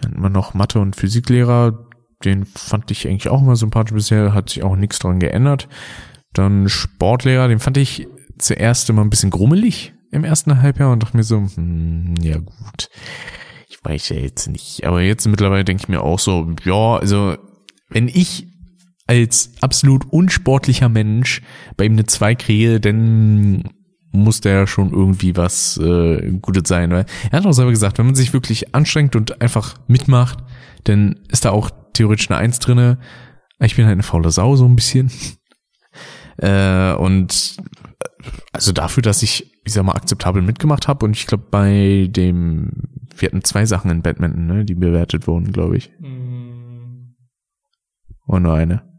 hatten wir noch Mathe- und Physiklehrer. Den fand ich eigentlich auch immer sympathisch bisher, hat sich auch nichts dran geändert. Dann Sportlehrer, den fand ich zuerst immer ein bisschen grummelig im ersten Halbjahr und dachte mir so, hm, ja gut, ich weiß ja jetzt nicht. Aber jetzt mittlerweile denke ich mir auch so, ja, also wenn ich als absolut unsportlicher Mensch bei ihm eine 2 kriege, dann muss der schon irgendwie was äh, Gutes sein. Weil er hat auch selber gesagt, wenn man sich wirklich anstrengt und einfach mitmacht, dann ist da auch theoretisch eine Eins drinne. Ich bin halt eine faule Sau so ein bisschen. Äh, und also dafür, dass ich, ich sag mal, akzeptabel mitgemacht habe und ich glaube bei dem, wir hatten zwei Sachen in Badminton, ne, die bewertet wurden, glaube ich. Mm, Oder nur eine.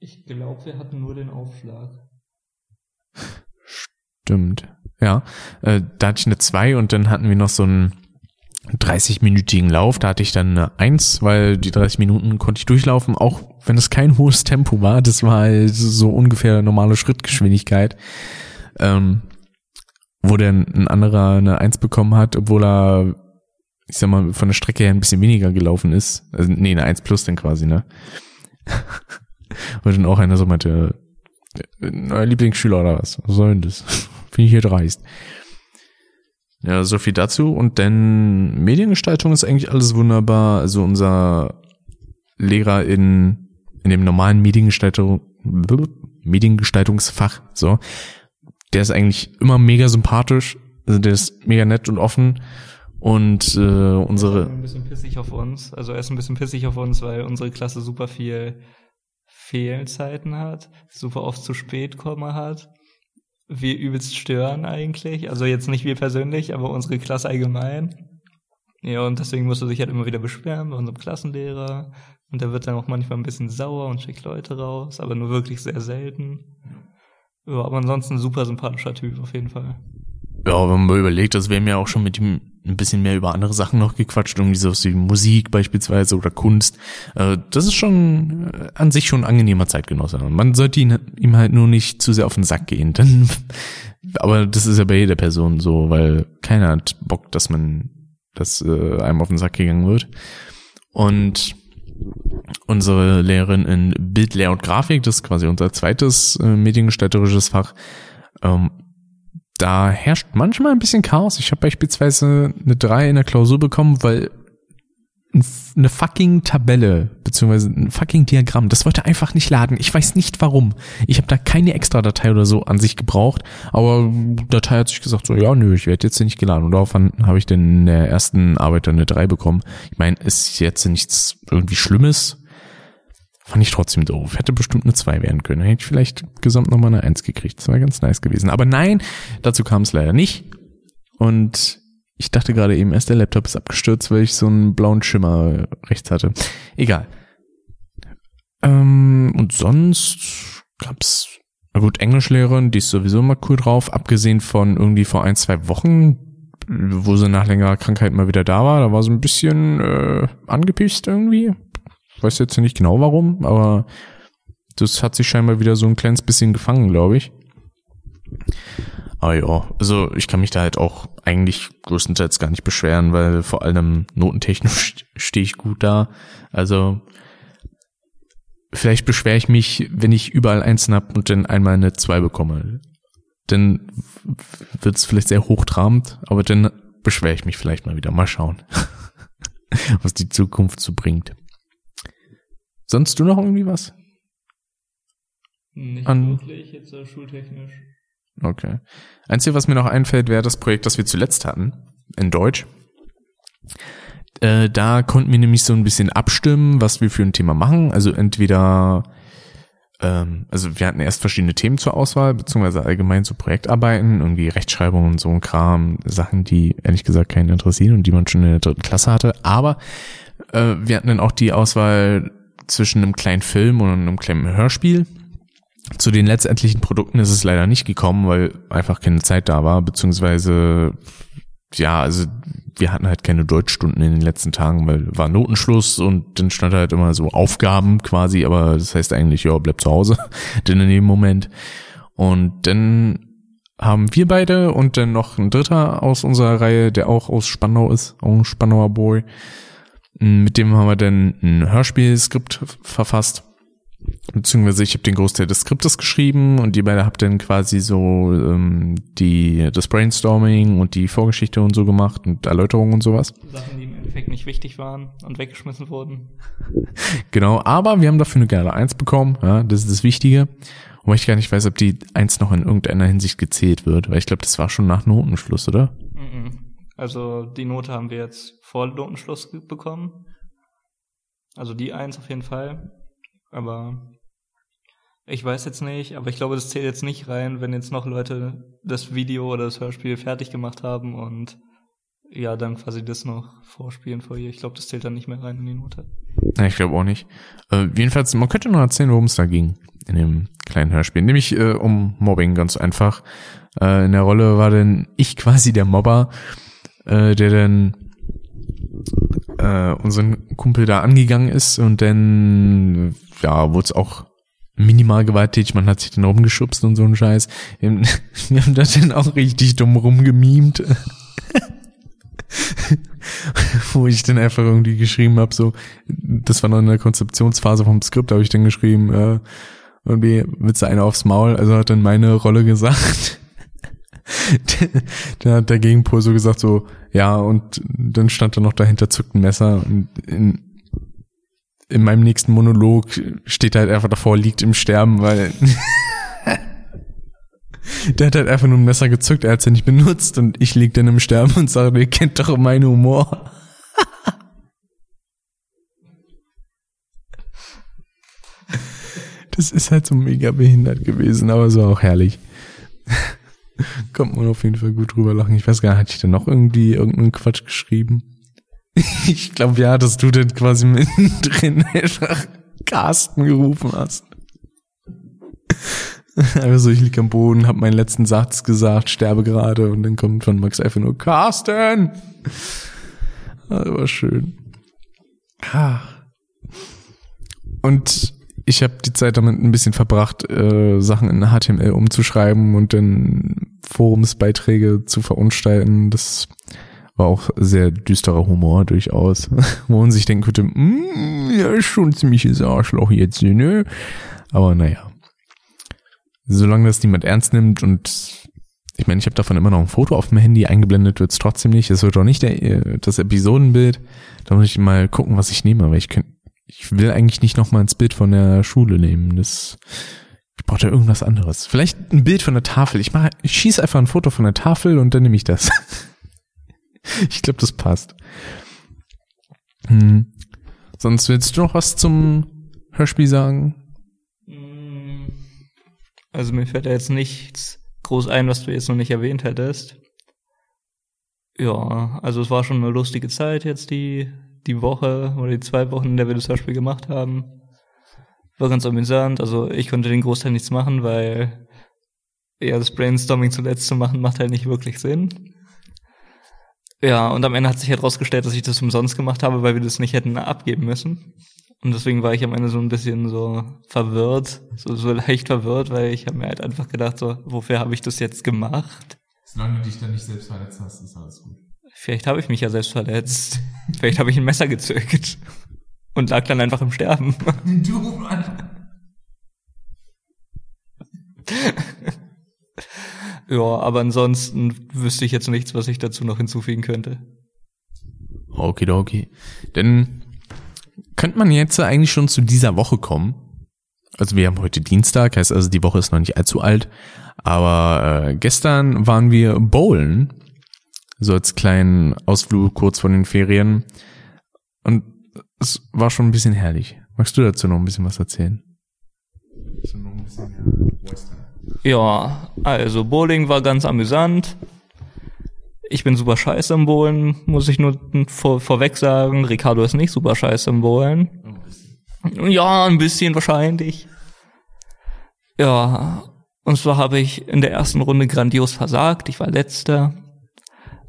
Ich glaube, wir hatten nur den Aufschlag. Stimmt. Ja, äh, da hatte ich eine 2 und dann hatten wir noch so einen 30-minütigen Lauf. Da hatte ich dann eine 1, weil die 30 Minuten konnte ich durchlaufen, auch wenn es kein hohes Tempo war. Das war halt so ungefähr normale Schrittgeschwindigkeit. Ähm, wo dann ein anderer eine 1 bekommen hat, obwohl er, ich sag mal, von der Strecke her ein bisschen weniger gelaufen ist. Also, nee, eine 1 plus dann quasi, ne? Und dann auch einer so meinte, äh, neuer Lieblingsschüler oder was? Was soll denn das? Finde ich hier dreist. Ja, so viel dazu. Und dann Mediengestaltung ist eigentlich alles wunderbar. Also unser Lehrer in, in dem normalen Mediengestaltung, Mediengestaltungsfach, so, der ist eigentlich immer mega sympathisch. Also der ist mega nett und offen. Und äh, Er ist unsere, ein bisschen pissig auf uns. Also er ist ein bisschen pissig auf uns, weil unsere Klasse super viel Fehlzeiten hat, super oft zu spät kommen hat. Wir übelst stören eigentlich. Also jetzt nicht wir persönlich, aber unsere Klasse allgemein. Ja, und deswegen musst du dich halt immer wieder beschweren bei unserem Klassenlehrer. Und der wird dann auch manchmal ein bisschen sauer und schickt Leute raus, aber nur wirklich sehr selten. Ja, aber ansonsten ein super sympathischer Typ auf jeden Fall. Ja, wenn man mal überlegt, also wir haben ja auch schon mit ihm ein bisschen mehr über andere Sachen noch gequatscht, irgendwie so wie Musik beispielsweise oder Kunst. Äh, Das ist schon äh, an sich schon ein angenehmer Zeitgenosse. Man sollte ihn, ihm halt nur nicht zu sehr auf den Sack gehen. Dann, aber das ist ja bei jeder Person so, weil keiner hat Bock, dass man, dass äh, einem auf den Sack gegangen wird. Und unsere Lehrerin in Bild, Layout, Grafik, das ist quasi unser zweites äh, mediengestalterisches Fach, ähm, da herrscht manchmal ein bisschen Chaos. Ich habe beispielsweise eine 3 in der Klausur bekommen, weil eine fucking Tabelle beziehungsweise ein fucking Diagramm, das wollte einfach nicht laden. Ich weiß nicht warum. Ich habe da keine extra Datei oder so an sich gebraucht, aber Datei hat sich gesagt so, ja, nö, ich werde jetzt hier nicht geladen. Und daraufhin habe ich in der ersten Arbeit dann eine 3 bekommen. Ich meine, ist jetzt nichts irgendwie Schlimmes. Fand ich trotzdem doof. Hätte bestimmt eine 2 werden können. Hätte ich vielleicht gesamt nochmal eine 1 gekriegt. Das wäre ganz nice gewesen. Aber nein, dazu kam es leider nicht. Und ich dachte gerade eben erst, der Laptop ist abgestürzt, weil ich so einen blauen Schimmer rechts hatte. Egal. Ähm, und sonst gab's, na gut, Englischlehrerin, die ist sowieso immer cool drauf, abgesehen von irgendwie vor ein, zwei Wochen, wo sie nach längerer Krankheit mal wieder da war. Da war so ein bisschen äh, angepisst irgendwie. Ich weiß jetzt nicht genau warum, aber das hat sich scheinbar wieder so ein kleines bisschen gefangen, glaube ich. Aber ja, also ich kann mich da halt auch eigentlich größtenteils gar nicht beschweren, weil vor allem notentechnisch stehe ich gut da. Also vielleicht beschwere ich mich, wenn ich überall Einsen hab und dann einmal eine zwei bekomme. Dann wird es vielleicht sehr hochtrabend, aber dann beschwere ich mich vielleicht mal wieder. Mal schauen, was die Zukunft so bringt. Sonst du noch irgendwie was? Nicht An- wirklich, jetzt schultechnisch. Okay. Einzige, was mir noch einfällt, wäre das Projekt, das wir zuletzt hatten, in Deutsch. Äh, da konnten wir nämlich so ein bisschen abstimmen, was wir für ein Thema machen. Also entweder, ähm, also wir hatten erst verschiedene Themen zur Auswahl, beziehungsweise allgemein so Projektarbeiten, irgendwie Rechtschreibung und so ein Kram, Sachen, die ehrlich gesagt keinen interessieren und die man schon in der dritten Klasse hatte. Aber äh, wir hatten dann auch die Auswahl zwischen einem kleinen Film und einem kleinen Hörspiel. Zu den letztendlichen Produkten ist es leider nicht gekommen, weil einfach keine Zeit da war, beziehungsweise ja, also wir hatten halt keine Deutschstunden in den letzten Tagen, weil war Notenschluss und dann stand halt immer so Aufgaben quasi, aber das heißt eigentlich, ja, bleib zu Hause, denn in dem Moment. Und dann haben wir beide und dann noch ein Dritter aus unserer Reihe, der auch aus Spandau ist, auch ein Spandauer Boy. Mit dem haben wir dann ein Hörspielskript verfasst. Beziehungsweise ich habe den Großteil des Skriptes geschrieben und die beide habt dann quasi so ähm, die das Brainstorming und die Vorgeschichte und so gemacht und Erläuterungen und sowas. Sachen, die im Endeffekt nicht wichtig waren und weggeschmissen wurden. Genau, aber wir haben dafür eine geile Eins bekommen, ja, das ist das Wichtige. Wobei ich gar nicht weiß, ob die Eins noch in irgendeiner Hinsicht gezählt wird, weil ich glaube, das war schon nach Notenschluss, oder? Mhm. Also die Note haben wir jetzt vor Notenschluss bekommen. Also die Eins auf jeden Fall. Aber ich weiß jetzt nicht, aber ich glaube, das zählt jetzt nicht rein, wenn jetzt noch Leute das Video oder das Hörspiel fertig gemacht haben und ja, dann quasi das noch vorspielen vor ihr. Ich glaube, das zählt dann nicht mehr rein in die Note. Ja, ich glaube auch nicht. Äh, jedenfalls, man könnte noch erzählen, worum es da ging in dem kleinen Hörspiel. Nämlich äh, um Mobbing, ganz einfach. Äh, in der Rolle war denn ich quasi der Mobber, äh, der dann äh, unseren Kumpel da angegangen ist und dann ja, wurde es auch minimal gewalttätig, man hat sich dann rumgeschubst und so ein Scheiß. Wir haben das dann auch richtig dumm rumgemimt. Wo ich dann einfach irgendwie geschrieben habe, so, das war noch in der Konzeptionsphase vom Skript, habe ich dann geschrieben, äh, irgendwie mit einer aufs Maul, also hat dann meine Rolle gesagt. dann hat der Gegenpol so gesagt, so, ja, und dann stand da noch dahinter zückt ein Messer und in, in meinem nächsten Monolog steht halt einfach davor, liegt im Sterben, weil der hat halt einfach nur ein Messer gezückt, er hat es ja nicht benutzt und ich lieg dann im Sterben und sage, ihr kennt doch meinen Humor. das ist halt so mega behindert gewesen, aber so auch herrlich. Kommt man auf jeden Fall gut drüber lachen. Ich weiß gar nicht, hatte ich da noch irgendwie irgendeinen Quatsch geschrieben? Ich glaube, ja, dass du dann quasi mittendrin einfach Carsten gerufen hast. Also ich lieg am Boden, hab meinen letzten Satz gesagt, sterbe gerade und dann kommt von Max einfach nur Carsten. Das war schön. Und ich habe die Zeit damit ein bisschen verbracht, äh, Sachen in HTML umzuschreiben und dann Forumsbeiträge zu verunstalten. Das war auch sehr düsterer Humor durchaus, wo man sich denken könnte, mm, ja, ist schon ziemliches Arschloch jetzt, ne? Aber naja. Solange das niemand ernst nimmt und ich meine, ich habe davon immer noch ein Foto auf dem Handy, eingeblendet wird's trotzdem nicht. Es wird auch nicht der, das Episodenbild. Da muss ich mal gucken, was ich nehme, weil ich könnte, ich will eigentlich nicht nochmal ins Bild von der Schule nehmen. Das, ich brauche da irgendwas anderes. Vielleicht ein Bild von der Tafel. Ich mache, ich schieße einfach ein Foto von der Tafel und dann nehme ich das. ich glaube, das passt. Hm. Sonst willst du noch was zum Hörspiel sagen? Also mir fällt da jetzt nichts groß ein, was du jetzt noch nicht erwähnt hättest. Ja, also es war schon eine lustige Zeit jetzt die, die Woche oder die zwei Wochen, in der wir das Hörspiel gemacht haben. War ganz amüsant. Also ich konnte den Großteil nichts machen, weil ja, das Brainstorming zuletzt zu machen, macht halt nicht wirklich Sinn. Ja, und am Ende hat sich herausgestellt, dass ich das umsonst gemacht habe, weil wir das nicht hätten abgeben müssen. Und deswegen war ich am Ende so ein bisschen so verwirrt, so, so leicht verwirrt, weil ich habe mir halt einfach gedacht, so, wofür habe ich das jetzt gemacht? Solange du dich dann nicht selbst verletzt hast, ist alles gut. Vielleicht habe ich mich ja selbst verletzt. Vielleicht habe ich ein Messer gezückt und lag dann einfach im Sterben. Du Mann. ja, aber ansonsten wüsste ich jetzt nichts, was ich dazu noch hinzufügen könnte. Okay, okay. Denn könnte man jetzt eigentlich schon zu dieser Woche kommen? Also wir haben heute Dienstag, heißt also die Woche ist noch nicht allzu alt. Aber äh, gestern waren wir bowlen, so als kleinen Ausflug kurz vor den Ferien. Und es war schon ein bisschen herrlich. Magst du dazu noch ein bisschen was erzählen? Ja, also Bowling war ganz amüsant. Ich bin super scheiße im Bowlen, muss ich nur vor, vorweg sagen. Ricardo ist nicht super scheiße im Bowlen. Ja, ein bisschen wahrscheinlich. Ja, und zwar habe ich in der ersten Runde grandios versagt. Ich war letzter.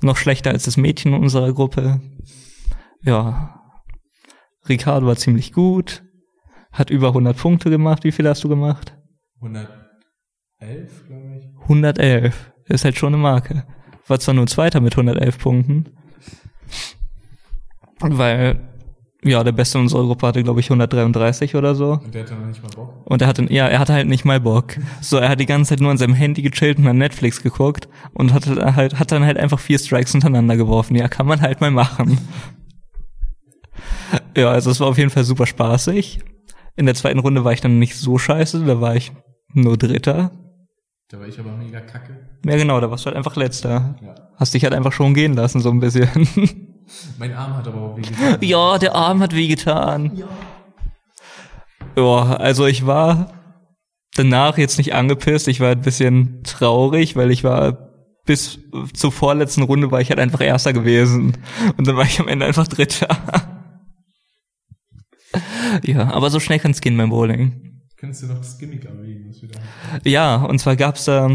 Noch schlechter als das Mädchen in unserer Gruppe. Ja. Ricardo war ziemlich gut. Hat über 100 Punkte gemacht. Wie viel hast du gemacht? 111, glaube ich. 111. Ist halt schon eine Marke. War zwar nur Zweiter mit 111 Punkten. Weil, ja, der Beste in unserer Gruppe hatte, glaube ich, 133 oder so. Und der hatte noch nicht mal Bock. Und er hatte, ja, er hatte halt nicht mal Bock. So, er hat die ganze Zeit nur an seinem Handy gechillt und an Netflix geguckt und hat halt, hat dann halt einfach vier Strikes hintereinander geworfen. Ja, kann man halt mal machen. Ja, also es war auf jeden Fall super spaßig. In der zweiten Runde war ich dann nicht so scheiße, da war ich nur Dritter. Da war ich aber mega kacke. Ja, genau, da warst du halt einfach Letzter. Ja. Hast dich halt einfach schon gehen lassen, so ein bisschen. Mein Arm hat aber auch wehgetan. ja, der Arm hat wehgetan. Ja. Ja, also ich war danach jetzt nicht angepisst, ich war ein bisschen traurig, weil ich war bis zur vorletzten Runde war ich halt einfach Erster gewesen. Und dann war ich am Ende einfach Dritter. ja, aber so schnell kann es gehen beim Bowling. Könntest du noch das Gimmick erwähnen, was wir da haben? Ja, und zwar gab's da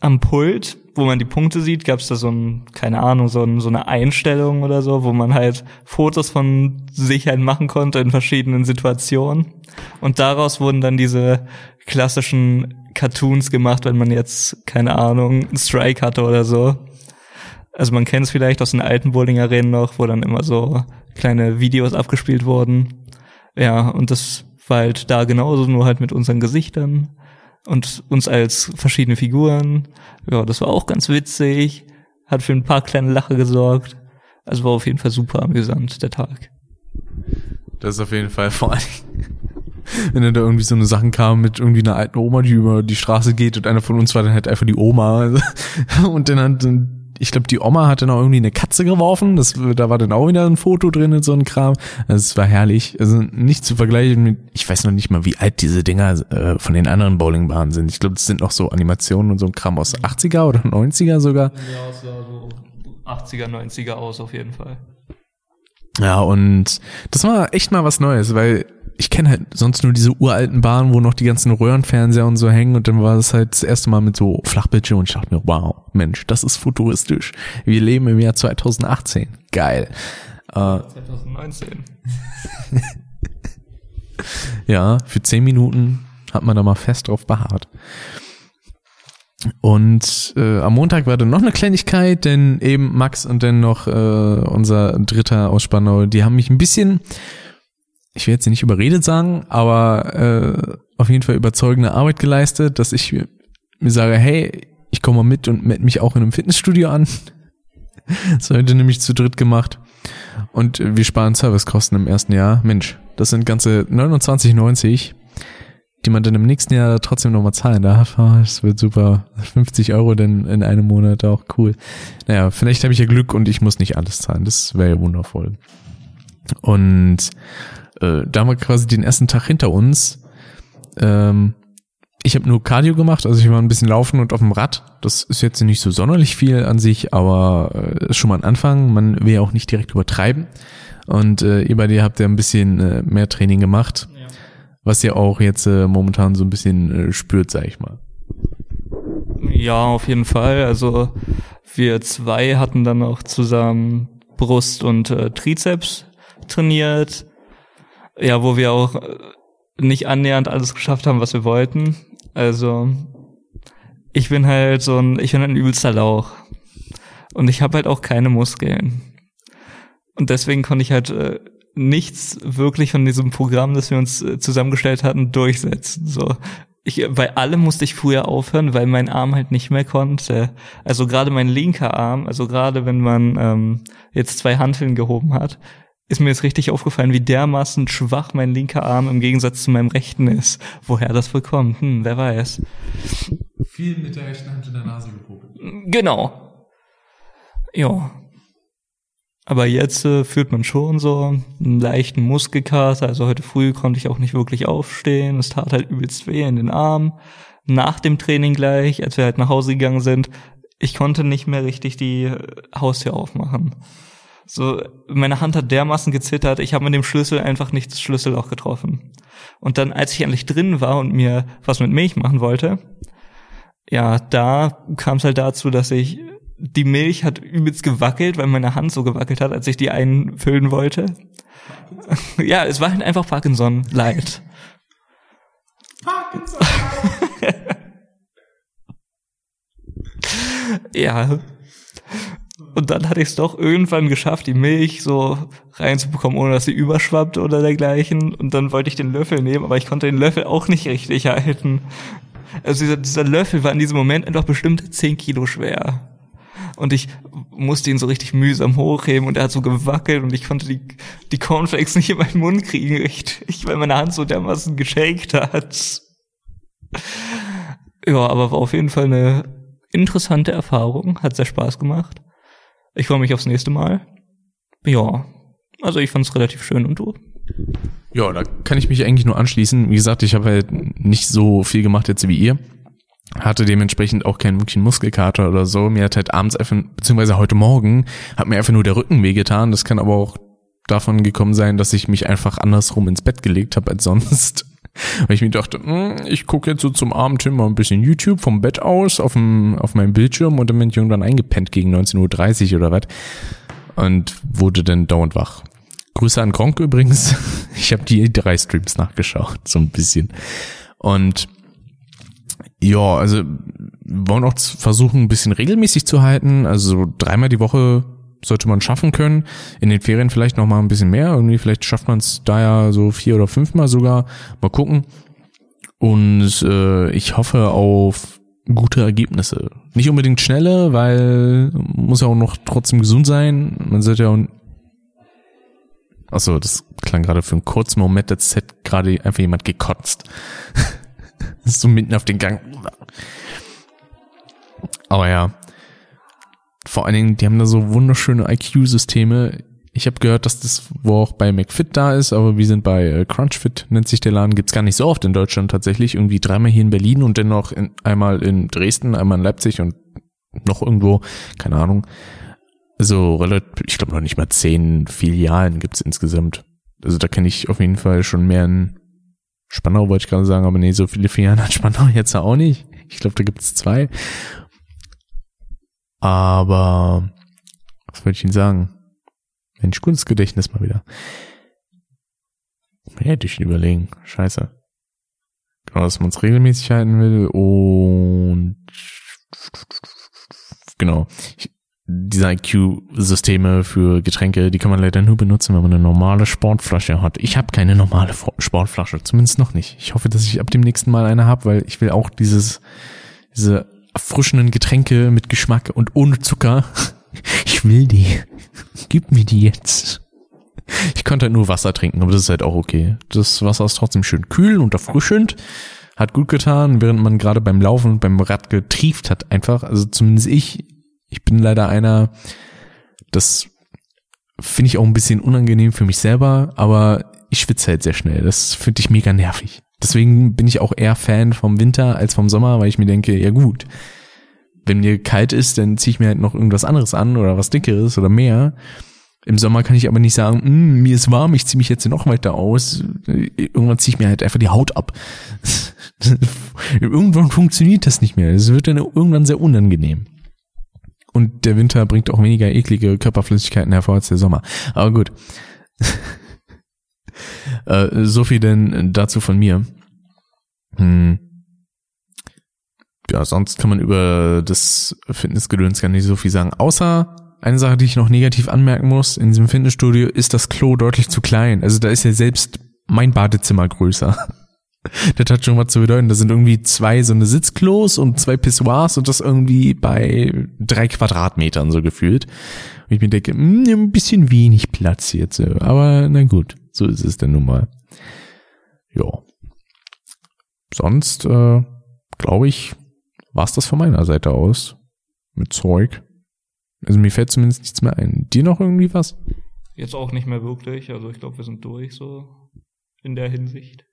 am Pult, wo man die Punkte sieht, gab's da so ein, keine Ahnung, so, ein, so eine Einstellung oder so, wo man halt Fotos von sich halt machen konnte in verschiedenen Situationen. Und daraus wurden dann diese klassischen Cartoons gemacht, wenn man jetzt, keine Ahnung, einen Strike hatte oder so. Also man kennt es vielleicht aus den alten Bowling-Arenen noch, wo dann immer so kleine Videos abgespielt wurden. Ja, und das war halt da genauso, nur halt mit unseren Gesichtern und uns als verschiedene Figuren. Ja, das war auch ganz witzig, hat für ein paar kleine Lache gesorgt. Also war auf jeden Fall super amüsant, der Tag. Das ist auf jeden Fall vor allem, wenn dann da irgendwie so eine Sachen kam mit irgendwie einer alten Oma, die über die Straße geht und einer von uns war dann halt einfach die Oma. Und dann hat dann ich glaube, die Oma hatte noch irgendwie eine Katze geworfen. Das, da war dann auch wieder ein Foto drin und so ein Kram. Also es war herrlich. Also nicht zu vergleichen mit, ich weiß noch nicht mal, wie alt diese Dinger äh, von den anderen Bowlingbahnen sind. Ich glaube, das sind noch so Animationen und so ein Kram aus 80er oder 90er sogar. Ja, sah so 80er, 90er aus auf jeden Fall. Ja, und das war echt mal was Neues, weil ich kenne halt sonst nur diese uralten Bahnen, wo noch die ganzen Röhrenfernseher und so hängen und dann war das halt das erste Mal mit so Flachbildschirm und ich dachte mir, wow, Mensch, das ist futuristisch. Wir leben im Jahr 2018. Geil. Äh, 2019. ja, für zehn Minuten hat man da mal fest drauf beharrt. Und äh, am Montag war dann noch eine Kleinigkeit, denn eben Max und dann noch äh, unser dritter aus Spandau, die haben mich ein bisschen ich will jetzt nicht überredet sagen, aber äh, auf jeden Fall überzeugende Arbeit geleistet, dass ich mir sage, hey, ich komme mal mit und melde mich auch in einem Fitnessstudio an. das wir nämlich zu dritt gemacht. Und wir sparen Servicekosten im ersten Jahr. Mensch, das sind ganze 29,90, die man dann im nächsten Jahr trotzdem nochmal zahlen darf. Das wird super. 50 Euro denn in einem Monat auch cool. Naja, vielleicht habe ich ja Glück und ich muss nicht alles zahlen. Das wäre ja wundervoll. Und äh, da haben wir quasi den ersten Tag hinter uns. Ähm, ich habe nur Cardio gemacht, also ich war ein bisschen laufen und auf dem Rad. Das ist jetzt nicht so sonderlich viel an sich, aber äh, ist schon mal ein Anfang. Man will ja auch nicht direkt übertreiben. Und äh, ihr bei dir habt ja ein bisschen äh, mehr Training gemacht, ja. Was ihr auch jetzt äh, momentan so ein bisschen äh, spürt, sag ich mal. Ja, auf jeden Fall. Also wir zwei hatten dann auch zusammen Brust und äh, Trizeps trainiert ja, wo wir auch äh, nicht annähernd alles geschafft haben, was wir wollten. Also ich bin halt so ein, ich bin ein übelster Lauch. Und ich habe halt auch keine Muskeln. Und deswegen konnte ich halt äh, nichts wirklich von diesem Programm, das wir uns äh, zusammengestellt hatten, durchsetzen. So, ich, bei allem musste ich früher aufhören, weil mein Arm halt nicht mehr konnte. Also gerade mein linker Arm, also gerade wenn man ähm, jetzt zwei Hanteln gehoben hat, ist mir jetzt richtig aufgefallen, wie dermaßen schwach mein linker Arm im Gegensatz zu meinem rechten ist. Woher das wohl kommt, hm, wer weiß. Viel mit der rechten Hand in der Nase gepopelt. Genau. Ja. Aber jetzt äh, fühlt man schon so einen leichten Muskelkater. Also heute früh konnte ich auch nicht wirklich aufstehen. Es tat halt übelst weh in den Arm. Nach dem Training gleich, als wir halt nach Hause gegangen sind, ich konnte nicht mehr richtig die Haustür aufmachen. So, meine Hand hat dermaßen gezittert, ich habe mit dem Schlüssel einfach nicht das Schlüsselloch getroffen. Und dann, als ich endlich drin war und mir was mit Milch machen wollte, ja, da kam es halt dazu, dass ich die Milch hat übelst gewackelt, weil meine Hand so gewackelt hat, als ich die einfüllen wollte. ja, es war halt einfach Parkinson leid. Parkinson. ja. Und dann hatte ich es doch irgendwann geschafft, die Milch so reinzubekommen, ohne dass sie überschwappt oder dergleichen. Und dann wollte ich den Löffel nehmen, aber ich konnte den Löffel auch nicht richtig halten. Also dieser, dieser Löffel war in diesem Moment einfach bestimmt zehn Kilo schwer. Und ich musste ihn so richtig mühsam hochheben und er hat so gewackelt und ich konnte die, die Cornflakes nicht in meinen Mund kriegen, richtig, weil meine Hand so dermaßen geschakt hat. Ja, aber war auf jeden Fall eine interessante Erfahrung, hat sehr Spaß gemacht. Ich freue mich aufs nächste Mal. Ja, also ich fand es relativ schön und du? Ja, da kann ich mich eigentlich nur anschließen. Wie gesagt, ich habe halt nicht so viel gemacht jetzt wie ihr. Hatte dementsprechend auch keinen wirklichen Muskelkater oder so. Mir hat halt abends einfach, beziehungsweise heute Morgen, hat mir einfach nur der Rücken wehgetan. Das kann aber auch davon gekommen sein, dass ich mich einfach andersrum ins Bett gelegt habe als sonst. Weil ich mir dachte, hm, ich gucke jetzt so zum Abend hin mal ein bisschen YouTube vom Bett aus auf, dem, auf meinem Bildschirm und dann bin ich irgendwann eingepennt gegen 19.30 Uhr oder was. Und wurde dann dauernd wach. Grüße an Gronk übrigens. Ich habe die drei Streams nachgeschaut, so ein bisschen. Und ja, also wollen auch versuchen, ein bisschen regelmäßig zu halten. Also dreimal die Woche sollte man schaffen können. In den Ferien vielleicht noch mal ein bisschen mehr. Irgendwie vielleicht schafft man es da ja so vier oder fünfmal sogar. Mal gucken. Und äh, ich hoffe auf gute Ergebnisse. Nicht unbedingt schnelle, weil muss ja auch noch trotzdem gesund sein. Man sollte ja auch Achso, das klang gerade für einen kurzen Moment, als hätte gerade einfach jemand gekotzt. so mitten auf den Gang. Aber ja. Vor allen Dingen, die haben da so wunderschöne IQ-Systeme. Ich habe gehört, dass das wo auch bei McFit da ist, aber wir sind bei äh, Crunchfit, nennt sich der Laden, gibt's gar nicht so oft in Deutschland tatsächlich. Irgendwie dreimal hier in Berlin und dennoch in, einmal in Dresden, einmal in Leipzig und noch irgendwo, keine Ahnung so relativ, ich glaube noch nicht mal zehn Filialen gibt's insgesamt. Also da kenne ich auf jeden Fall schon mehr in Spannau, wollte ich gerade sagen, aber nee, so viele Filialen hat Spannau jetzt auch nicht. Ich glaube, da gibt's zwei. Aber was wollte ich Ihnen sagen? Mensch, gutes Gedächtnis mal wieder. Hätte ich überlegen. Scheiße. Genau, dass man es regelmäßig halten will und genau. Ich, diese IQ-Systeme für Getränke, die kann man leider nur benutzen, wenn man eine normale Sportflasche hat. Ich habe keine normale Sportflasche, zumindest noch nicht. Ich hoffe, dass ich ab dem nächsten Mal eine habe, weil ich will auch dieses, diese erfrischenden Getränke mit Geschmack und ohne Zucker. Ich will die. Gib mir die jetzt. Ich konnte halt nur Wasser trinken, aber das ist halt auch okay. Das Wasser ist trotzdem schön kühl und erfrischend. Hat gut getan, während man gerade beim Laufen, beim Rad getrieft hat einfach. Also zumindest ich, ich bin leider einer, das finde ich auch ein bisschen unangenehm für mich selber, aber ich schwitze halt sehr schnell. Das finde ich mega nervig. Deswegen bin ich auch eher Fan vom Winter als vom Sommer, weil ich mir denke, ja gut, wenn mir kalt ist, dann ziehe ich mir halt noch irgendwas anderes an oder was dickeres oder mehr. Im Sommer kann ich aber nicht sagen, mm, mir ist warm, ich ziehe mich jetzt noch weiter aus. Irgendwann ziehe ich mir halt einfach die Haut ab. irgendwann funktioniert das nicht mehr. Es wird dann irgendwann sehr unangenehm. Und der Winter bringt auch weniger eklige Körperflüssigkeiten hervor als der Sommer. Aber gut. äh, so viel denn dazu von mir. Hm. Ja, sonst kann man über das Fitnessgedöns gar nicht so viel sagen. Außer eine Sache, die ich noch negativ anmerken muss, in diesem Fitnessstudio ist das Klo deutlich zu klein. Also da ist ja selbst mein Badezimmer größer. Das hat schon was zu bedeuten. Da sind irgendwie zwei so eine Sitzklos und zwei Pissoirs und das irgendwie bei drei Quadratmetern so gefühlt. Und ich mir denke, mh, hm, ein bisschen wenig Platz jetzt. Aber na gut, so ist es denn nun mal. Ja. Sonst, äh, glaube ich, war's das von meiner Seite aus. Mit Zeug. Also mir fällt zumindest nichts mehr ein. Dir noch irgendwie was? Jetzt auch nicht mehr wirklich. Also ich glaube, wir sind durch so in der Hinsicht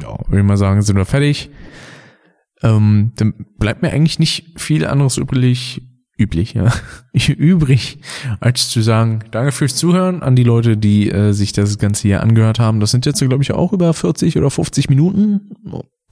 ja, würde ich mal sagen, sind wir fertig. Ähm, dann bleibt mir eigentlich nicht viel anderes übrig, üblich, ja, übrig, als zu sagen, danke fürs Zuhören an die Leute, die äh, sich das Ganze hier angehört haben. Das sind jetzt, glaube ich, auch über 40 oder 50 Minuten.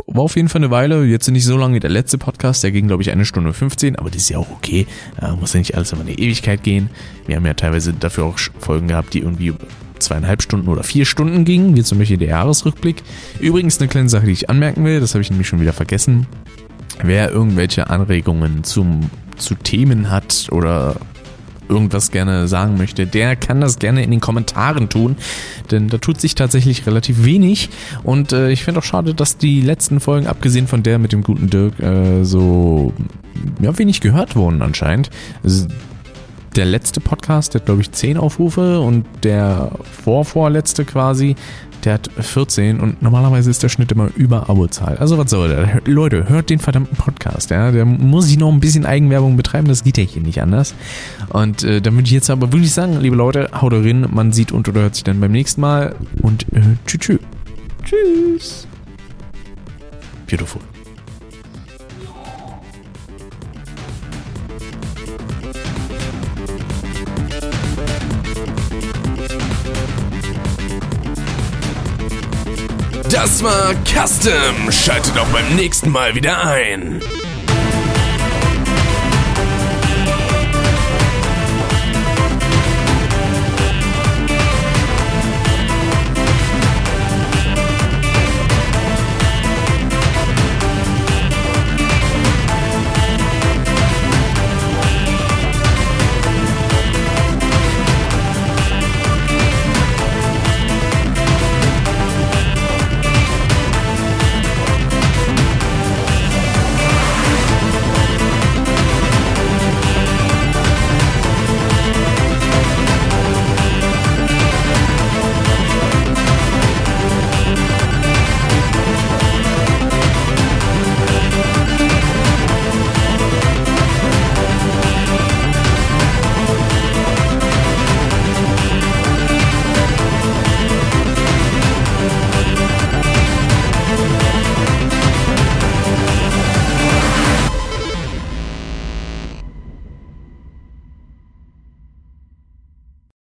War auf jeden Fall eine Weile. Jetzt nicht so lange wie der letzte Podcast. Der ging, glaube ich, eine Stunde 15. Aber das ist ja auch okay. Äh, muss ja nicht alles immer eine Ewigkeit gehen. Wir haben ja teilweise dafür auch Folgen gehabt, die irgendwie zweieinhalb Stunden oder vier Stunden gingen, wie zum Beispiel der Jahresrückblick. Übrigens eine kleine Sache, die ich anmerken will, das habe ich nämlich schon wieder vergessen. Wer irgendwelche Anregungen zum, zu Themen hat oder irgendwas gerne sagen möchte, der kann das gerne in den Kommentaren tun, denn da tut sich tatsächlich relativ wenig und äh, ich finde auch schade, dass die letzten Folgen, abgesehen von der mit dem guten Dirk, äh, so ja, wenig gehört wurden anscheinend. Also, der letzte Podcast, der hat glaube ich 10 Aufrufe und der vorvorletzte quasi, der hat 14 und normalerweise ist der Schnitt immer über Abozahl. Also was soll der? Leute, hört den verdammten Podcast, ja. Der muss ich noch ein bisschen Eigenwerbung betreiben, das geht ja hier nicht anders. Und äh, dann würde ich jetzt aber wirklich sagen, liebe Leute, haut rein, man sieht und oder hört sich dann beim nächsten Mal und äh, tschüss. tschüss. Tschüss. Beautiful. Das war Custom. Schaltet auch beim nächsten Mal wieder ein.